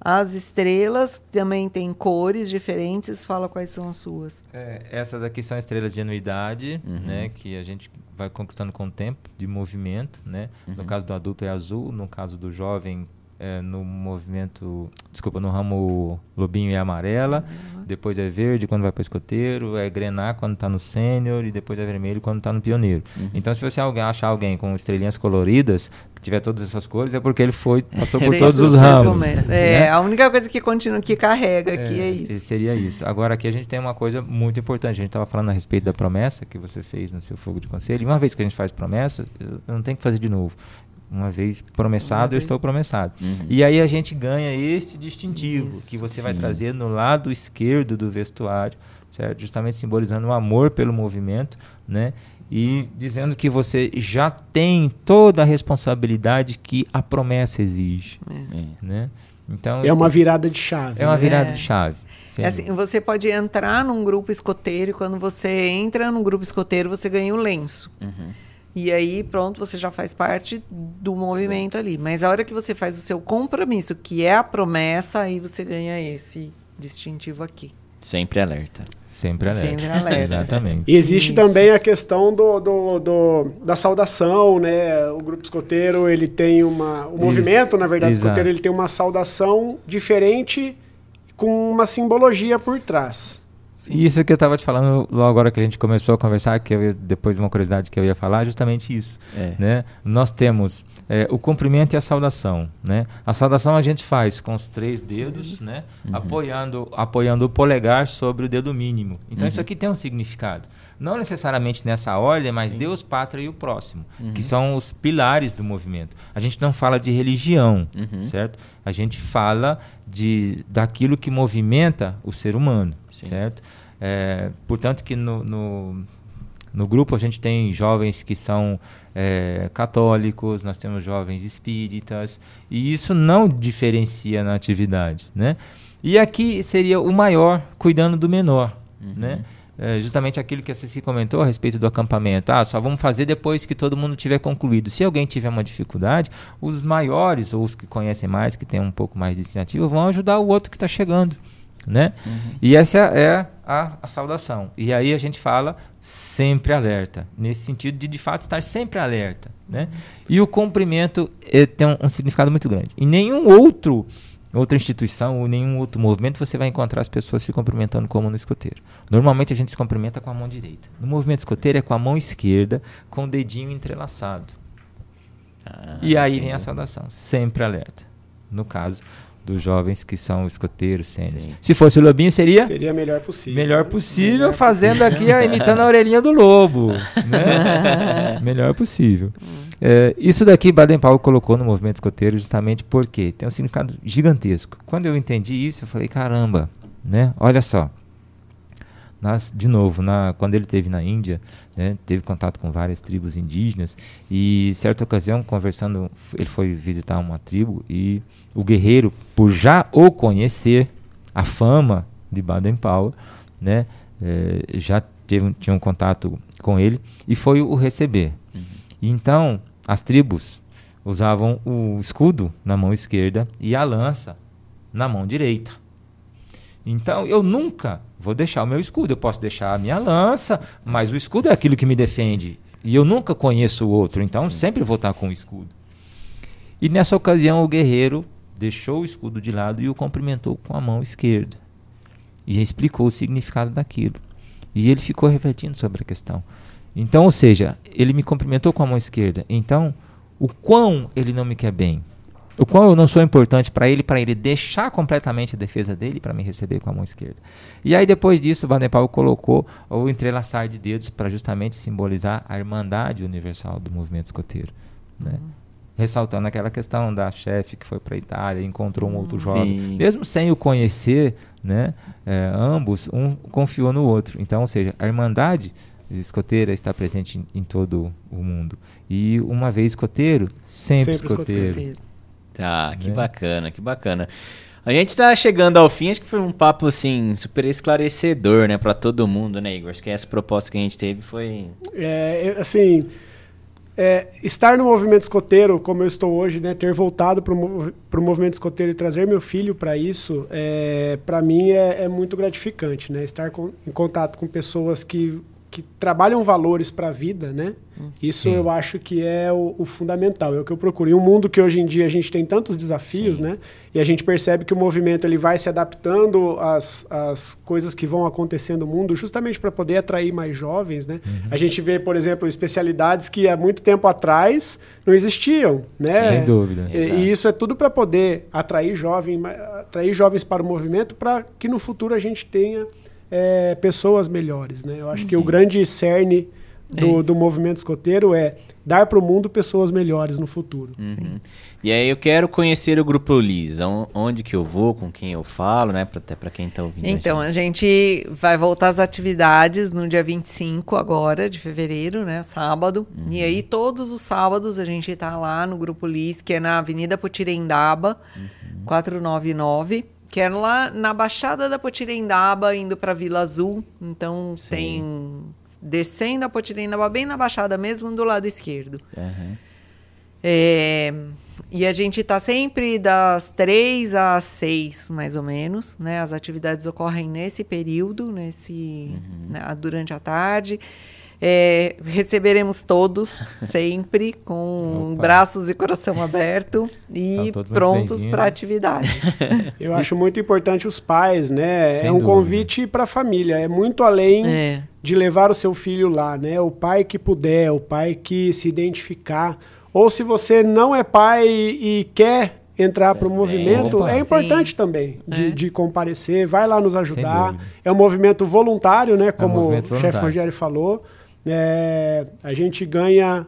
As estrelas também têm cores diferentes, fala quais são as suas. É, essas aqui são estrelas de anuidade, Uhum. né, que a gente vai conquistando com o tempo de movimento, né? No Uhum. caso do adulto é azul, no caso do jovem é no movimento, desculpa, no ramo lobinho é amarela, depois é verde quando vai para escoteiro, é grená quando está no sênior e depois é vermelho quando está no pioneiro. Uhum. Então se você alguém, achar alguém com estrelinhas coloridas, que tiver todas essas cores, é porque ele foi passou por Tem (laughs) todos os ramos. momento. né? É, a única coisa que continua, que carrega aqui é, É, isso. Seria isso. Agora aqui a gente tem uma coisa muito importante. A gente estava falando a respeito da promessa que você fez no seu fogo de conselho. E uma vez que a gente faz promessa, eu não tenho que fazer de novo. Uma vez promessado, Uma eu vez. estou promessado. Uhum. E aí a gente ganha este distintivo Isso. que você vai Sim. trazer no lado esquerdo do vestuário certo? Justamente simbolizando o amor pelo movimento, né? E dizendo que você já tem toda a responsabilidade que a promessa exige, É. né? Então É uma virada de chave. é uma né? virada É. de chave. É assim, você pode entrar num grupo escoteiro e quando você entra num grupo escoteiro, você ganha o lenço. Uhum. E aí, pronto, você já faz parte do movimento ali. Mas a hora que você faz o seu compromisso, que é a promessa, aí você ganha esse distintivo aqui. Sempre alerta. Sempre alerta. Sempre alerta. (laughs) Exatamente. E existe Isso. também a questão do, do, do- da saudação, né? O grupo escoteiro, ele tem uma... O Ex- movimento, na verdade, exato. escoteiro, ele tem uma saudação diferente com uma simbologia por trás. Isso que eu estava te falando logo agora que a gente começou a conversar, que eu, depois de uma curiosidade que eu ia falar, justamente isso. É. Né? Nós temos é, o cumprimento e a saudação. Né? A saudação a gente faz com os três dedos, né? apoiando, apoiando o polegar sobre o dedo mínimo. Então isso aqui tem um significado. Não necessariamente nessa ordem, mas Deus, pátria e o próximo, que são os pilares do movimento. A gente não fala de religião, Uhum. certo? A gente fala de daquilo que movimenta o ser humano, Sim. certo? É, portanto que no, no, no grupo a gente tem jovens que são é, católicos, nós temos jovens espíritas, e isso não diferencia na atividade, né? E aqui seria o maior cuidando do menor, né? É, justamente aquilo que a Ceci comentou a respeito do acampamento. Ah, só vamos fazer depois que todo mundo tiver concluído. Se alguém tiver uma dificuldade, os maiores ou os que conhecem mais, que têm um pouco mais de iniciativa, vão ajudar o outro que está chegando, né? E essa é a, a saudação. E aí a gente fala sempre alerta, nesse sentido de de fato estar sempre alerta, né? E o cumprimento eh, tem um, um significado muito grande. Em nenhum outro outra instituição ou nenhum outro movimento você vai encontrar as pessoas se cumprimentando como no escoteiro. Normalmente a gente se cumprimenta com a mão direita. No movimento escoteiro é com a mão esquerda, com o dedinho entrelaçado. Ah, E aí vem a saudação, sempre alerta. No caso dos jovens que são escoteiros, sênios. Se fosse o Lobinho, seria Seria melhor possível. melhor possível, Melhor fazendo aqui, a, imitando a orelhinha do lobo. Né? (laughs) melhor possível. É, isso daqui Baden-Powell colocou no movimento escoteiro justamente porque tem um significado gigantesco. Quando eu entendi isso, eu falei, caramba, né? Olha só. Nós, de novo, na, quando ele esteve na Índia, né, teve contato com várias tribos indígenas e certa ocasião conversando, ele foi visitar uma tribo e o guerreiro, por já o conhecer, a fama de Baden-Powell, né, eh, já teve, tinha um contato com ele e foi o receber. E então, as tribos usavam o escudo na mão esquerda e a lança na mão direita. Então, eu nunca vou deixar o meu escudo. Eu posso deixar a minha lança, mas o escudo é aquilo que me defende. E eu nunca conheço o outro, então sempre vou estar com o escudo. E nessa ocasião, o guerreiro deixou o escudo de lado e o cumprimentou com a mão esquerda. E explicou o significado daquilo. E ele ficou refletindo sobre a questão. Então, ou seja, ele me cumprimentou com a mão esquerda. Então, o quão ele não me quer bem. O quão eu não sou importante para ele, para ele deixar completamente a defesa dele para me receber com a mão esquerda. E aí, depois disso, o Baden-Powell colocou o entrelaçar de dedos para justamente simbolizar a irmandade universal do movimento escoteiro. Né? Ressaltando aquela questão da chefe que foi para a Itália, encontrou um outro jovem. Sim. Mesmo sem o conhecer, né, eh, ambos, um confiou no outro. Então, ou seja, a irmandade escoteira está presente em, em todo o mundo. E uma vez escoteiro, sempre, Sempre escoteiro. escoteiro. Tá, que né? bacana, que bacana. A gente tá chegando ao fim, acho que foi um papo, assim, super esclarecedor, né, pra todo mundo, né, Igor? Acho que essa proposta que a gente teve foi... É, assim, é, estar no movimento escoteiro, como eu estou hoje, né, ter voltado para o movimento escoteiro e trazer meu filho para isso, é, para mim é, é muito gratificante, né? Estar com- em contato com pessoas que, que trabalham valores para a vida, né? Isso Sim. eu acho que é o, o fundamental, é o que eu procuro. Em um mundo que hoje em dia a gente tem tantos desafios, Sim. né? E a gente percebe que o movimento ele vai se adaptando às, às coisas que vão acontecendo no mundo, justamente para poder atrair mais jovens, né? A gente vê, por exemplo, especialidades que há muito tempo atrás não existiam, né? Sem dúvida. E, e isso é tudo para poder atrair, jovem, atrair jovens para o movimento, para que no futuro a gente tenha é, pessoas melhores, né? Eu acho que o grande cerne do, É do movimento escoteiro é dar para o mundo pessoas melhores no futuro. Uhum. E aí eu quero conhecer o Grupo Liz. On- Onde que eu vou, com quem eu falo, né? Pra, até pra quem tá ouvindo. a Então, gente. a gente vai voltar às atividades no dia 25 agora, de fevereiro, né? Sábado. E aí, todos os sábados, a gente tá lá no Grupo Lis, que é na Avenida Potirendaba, 499. Que é lá na Baixada da Potirendaba, indo pra Vila Azul. Então, Sim. tem... Descendo a Potirendaba, bem na Baixada mesmo, do lado esquerdo. Aham. É, e a gente está sempre das três às seis, mais ou menos, né? As atividades ocorrem nesse período, nesse, né, durante a tarde. É, receberemos todos (laughs) sempre com Opa. braços e coração aberto e muito prontos para a atividade. (laughs) Eu acho muito importante os pais, né? Sem é um dúvida. convite para a família. É muito além É. de levar o seu filho lá, né? O pai que puder, o pai que se identificar. Ou se você não é pai e, quer entrar para o movimento, Opa. é importante Sim. também de, É. de comparecer. Vai lá nos ajudar. É um movimento voluntário, né? Como movimento o chefe. Rogério falou. É, a gente ganha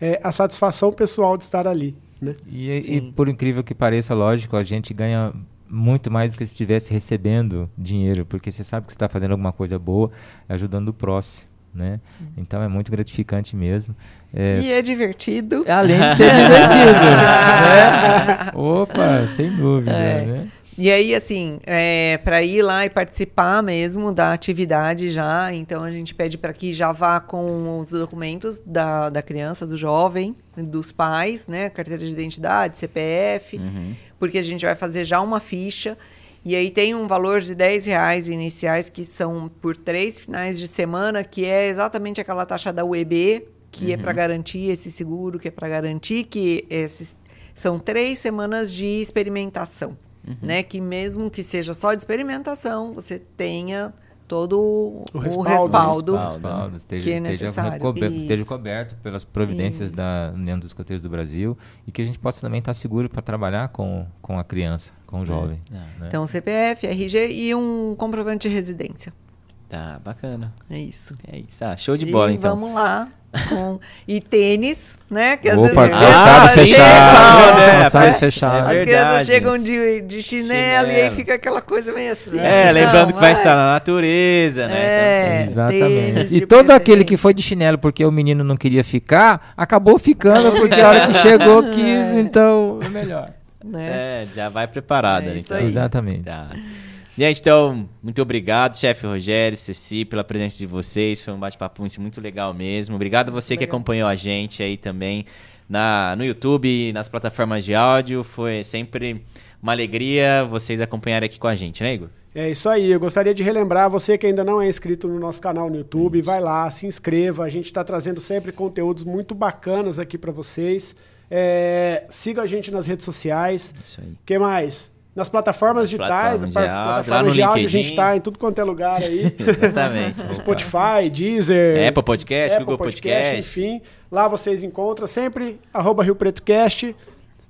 é, a satisfação pessoal de estar ali, né? E, e por incrível que pareça, lógico, a gente ganha muito mais do que se estivesse recebendo dinheiro, porque você sabe que você está fazendo alguma coisa boa, ajudando o próximo, né? Então é muito gratificante mesmo. É, E é divertido. Além de ser divertido, (laughs) né? Opa, sem dúvida, É. né? E aí, assim, é, para ir lá e participar mesmo da atividade já, então a gente pede para que já vá com os documentos da, da criança, do jovem, dos pais, né? Carteira de identidade, CPF, Uhum. porque a gente vai fazer já uma ficha. E aí tem um valor de 10 reais iniciais que são por três finais de semana, que é exatamente aquela taxa da UEB, que é para garantir esse seguro, que é para garantir que esses são três semanas de experimentação, né? Que mesmo que seja só de experimentação, você tenha todo o, O respaldo, respaldo. Respaldo. Respaldo, esteja, que é esteja necessário. recober- esteja coberto pelas providências Isso. da União dos Escoteiros do Brasil e que a gente possa também estar seguro para trabalhar com, com a criança, com o jovem. Ah, né? Então, CPF, RG e um comprovante de residência. Tá, bacana. É isso. É isso. Ah, show de bola, e então. vamos lá. com- E tênis, né? Que às Opa, vezes as calçado crianças fechado, né? calçado É, fechado. é As verdade. crianças chegam de, de chinelo, e aí Chinelo. fica aquela coisa meio assim. É, lembrando Não, que vai estar na natureza, né? É. Então, assim, Exatamente. tênis E todo aquele que foi de chinelo porque o menino não queria ficar, acabou ficando porque a hora que chegou quis, (laughs) então é melhor. né? É, já vai preparada. É então. Exatamente. Tá. Gente, então, muito obrigado, chefe Rogério, Ceci, pela presença de vocês. Foi um bate-papo muito legal mesmo. Obrigado a você que Legal. acompanhou a gente aí também na, no YouTube, nas plataformas de áudio. Foi sempre uma alegria vocês acompanharem aqui com a gente, né, Igor? É isso aí. Eu gostaria de relembrar você que ainda não é inscrito no nosso canal no YouTube, vai lá, se inscreva. A gente está trazendo sempre conteúdos muito bacanas aqui para vocês. É, siga a gente nas redes sociais. Isso aí. O que mais? Nas plataformas Nas digitais, plataformas de áudio, lá no de áudio, a gente está em tudo quanto é lugar aí. (laughs) Exatamente. Spotify, Deezer, Apple Podcast, Apple Google Podcast. enfim. Lá vocês encontram sempre arroba Rio Preto Cast.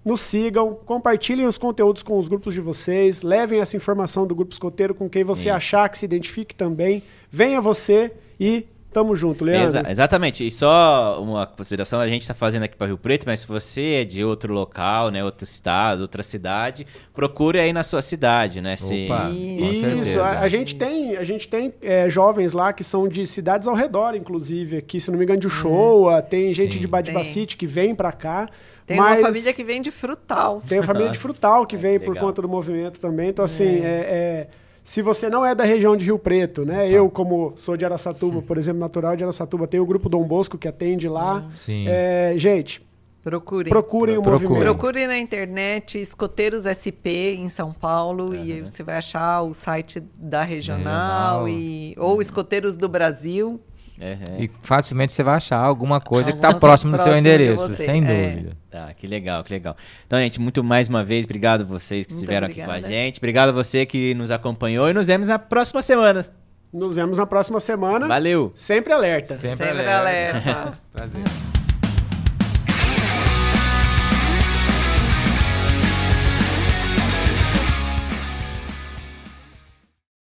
Nos sigam, compartilhem os conteúdos com os grupos de vocês, levem essa informação do grupo escoteiro com quem você Isso. achar que se identifique também. Venha você e tamo junto, Leandro. Exa- exatamente. E só uma consideração, a gente está fazendo aqui para Rio Preto, mas se você é de outro local, né, outro estado, outra cidade, procure aí na sua cidade, né? Se... Opa. Isso, a, a gente tem, a gente tem é, jovens lá que são de cidades ao redor, inclusive. Aqui, se não me engano, de Uchoa, tem gente Sim. de. City que vem pra cá. Tem mas uma família que vem de frutal. Tem a família de Nossa, Frutal que é, vem por legal. conta do movimento também. Então, assim, é- é, se você não é da região de Rio Preto, né? Eu, como sou de Araçatuba, por exemplo, natural de Araçatuba, tem o grupo Dom Bosco que atende lá. Sim. É, gente, Procurem. procurem o Procurem. movimento. Procure na internet Escoteiros SP em São Paulo e aí você vai achar o site da regional, Regional. e ou Escoteiros do Brasil. É. E facilmente você vai achar alguma coisa que está Alguma próximo do seu endereço, sem é. dúvida. Tá, que legal, que legal. Então, gente, muito mais uma vez, obrigado a vocês que Muito estiveram aqui com a obrigada. gente. Obrigado a você que nos acompanhou e nos vemos na próxima semana. Nos vemos na próxima semana. Valeu! Sempre alerta. Sempre Sempre alerta. alerta. (laughs) Prazer.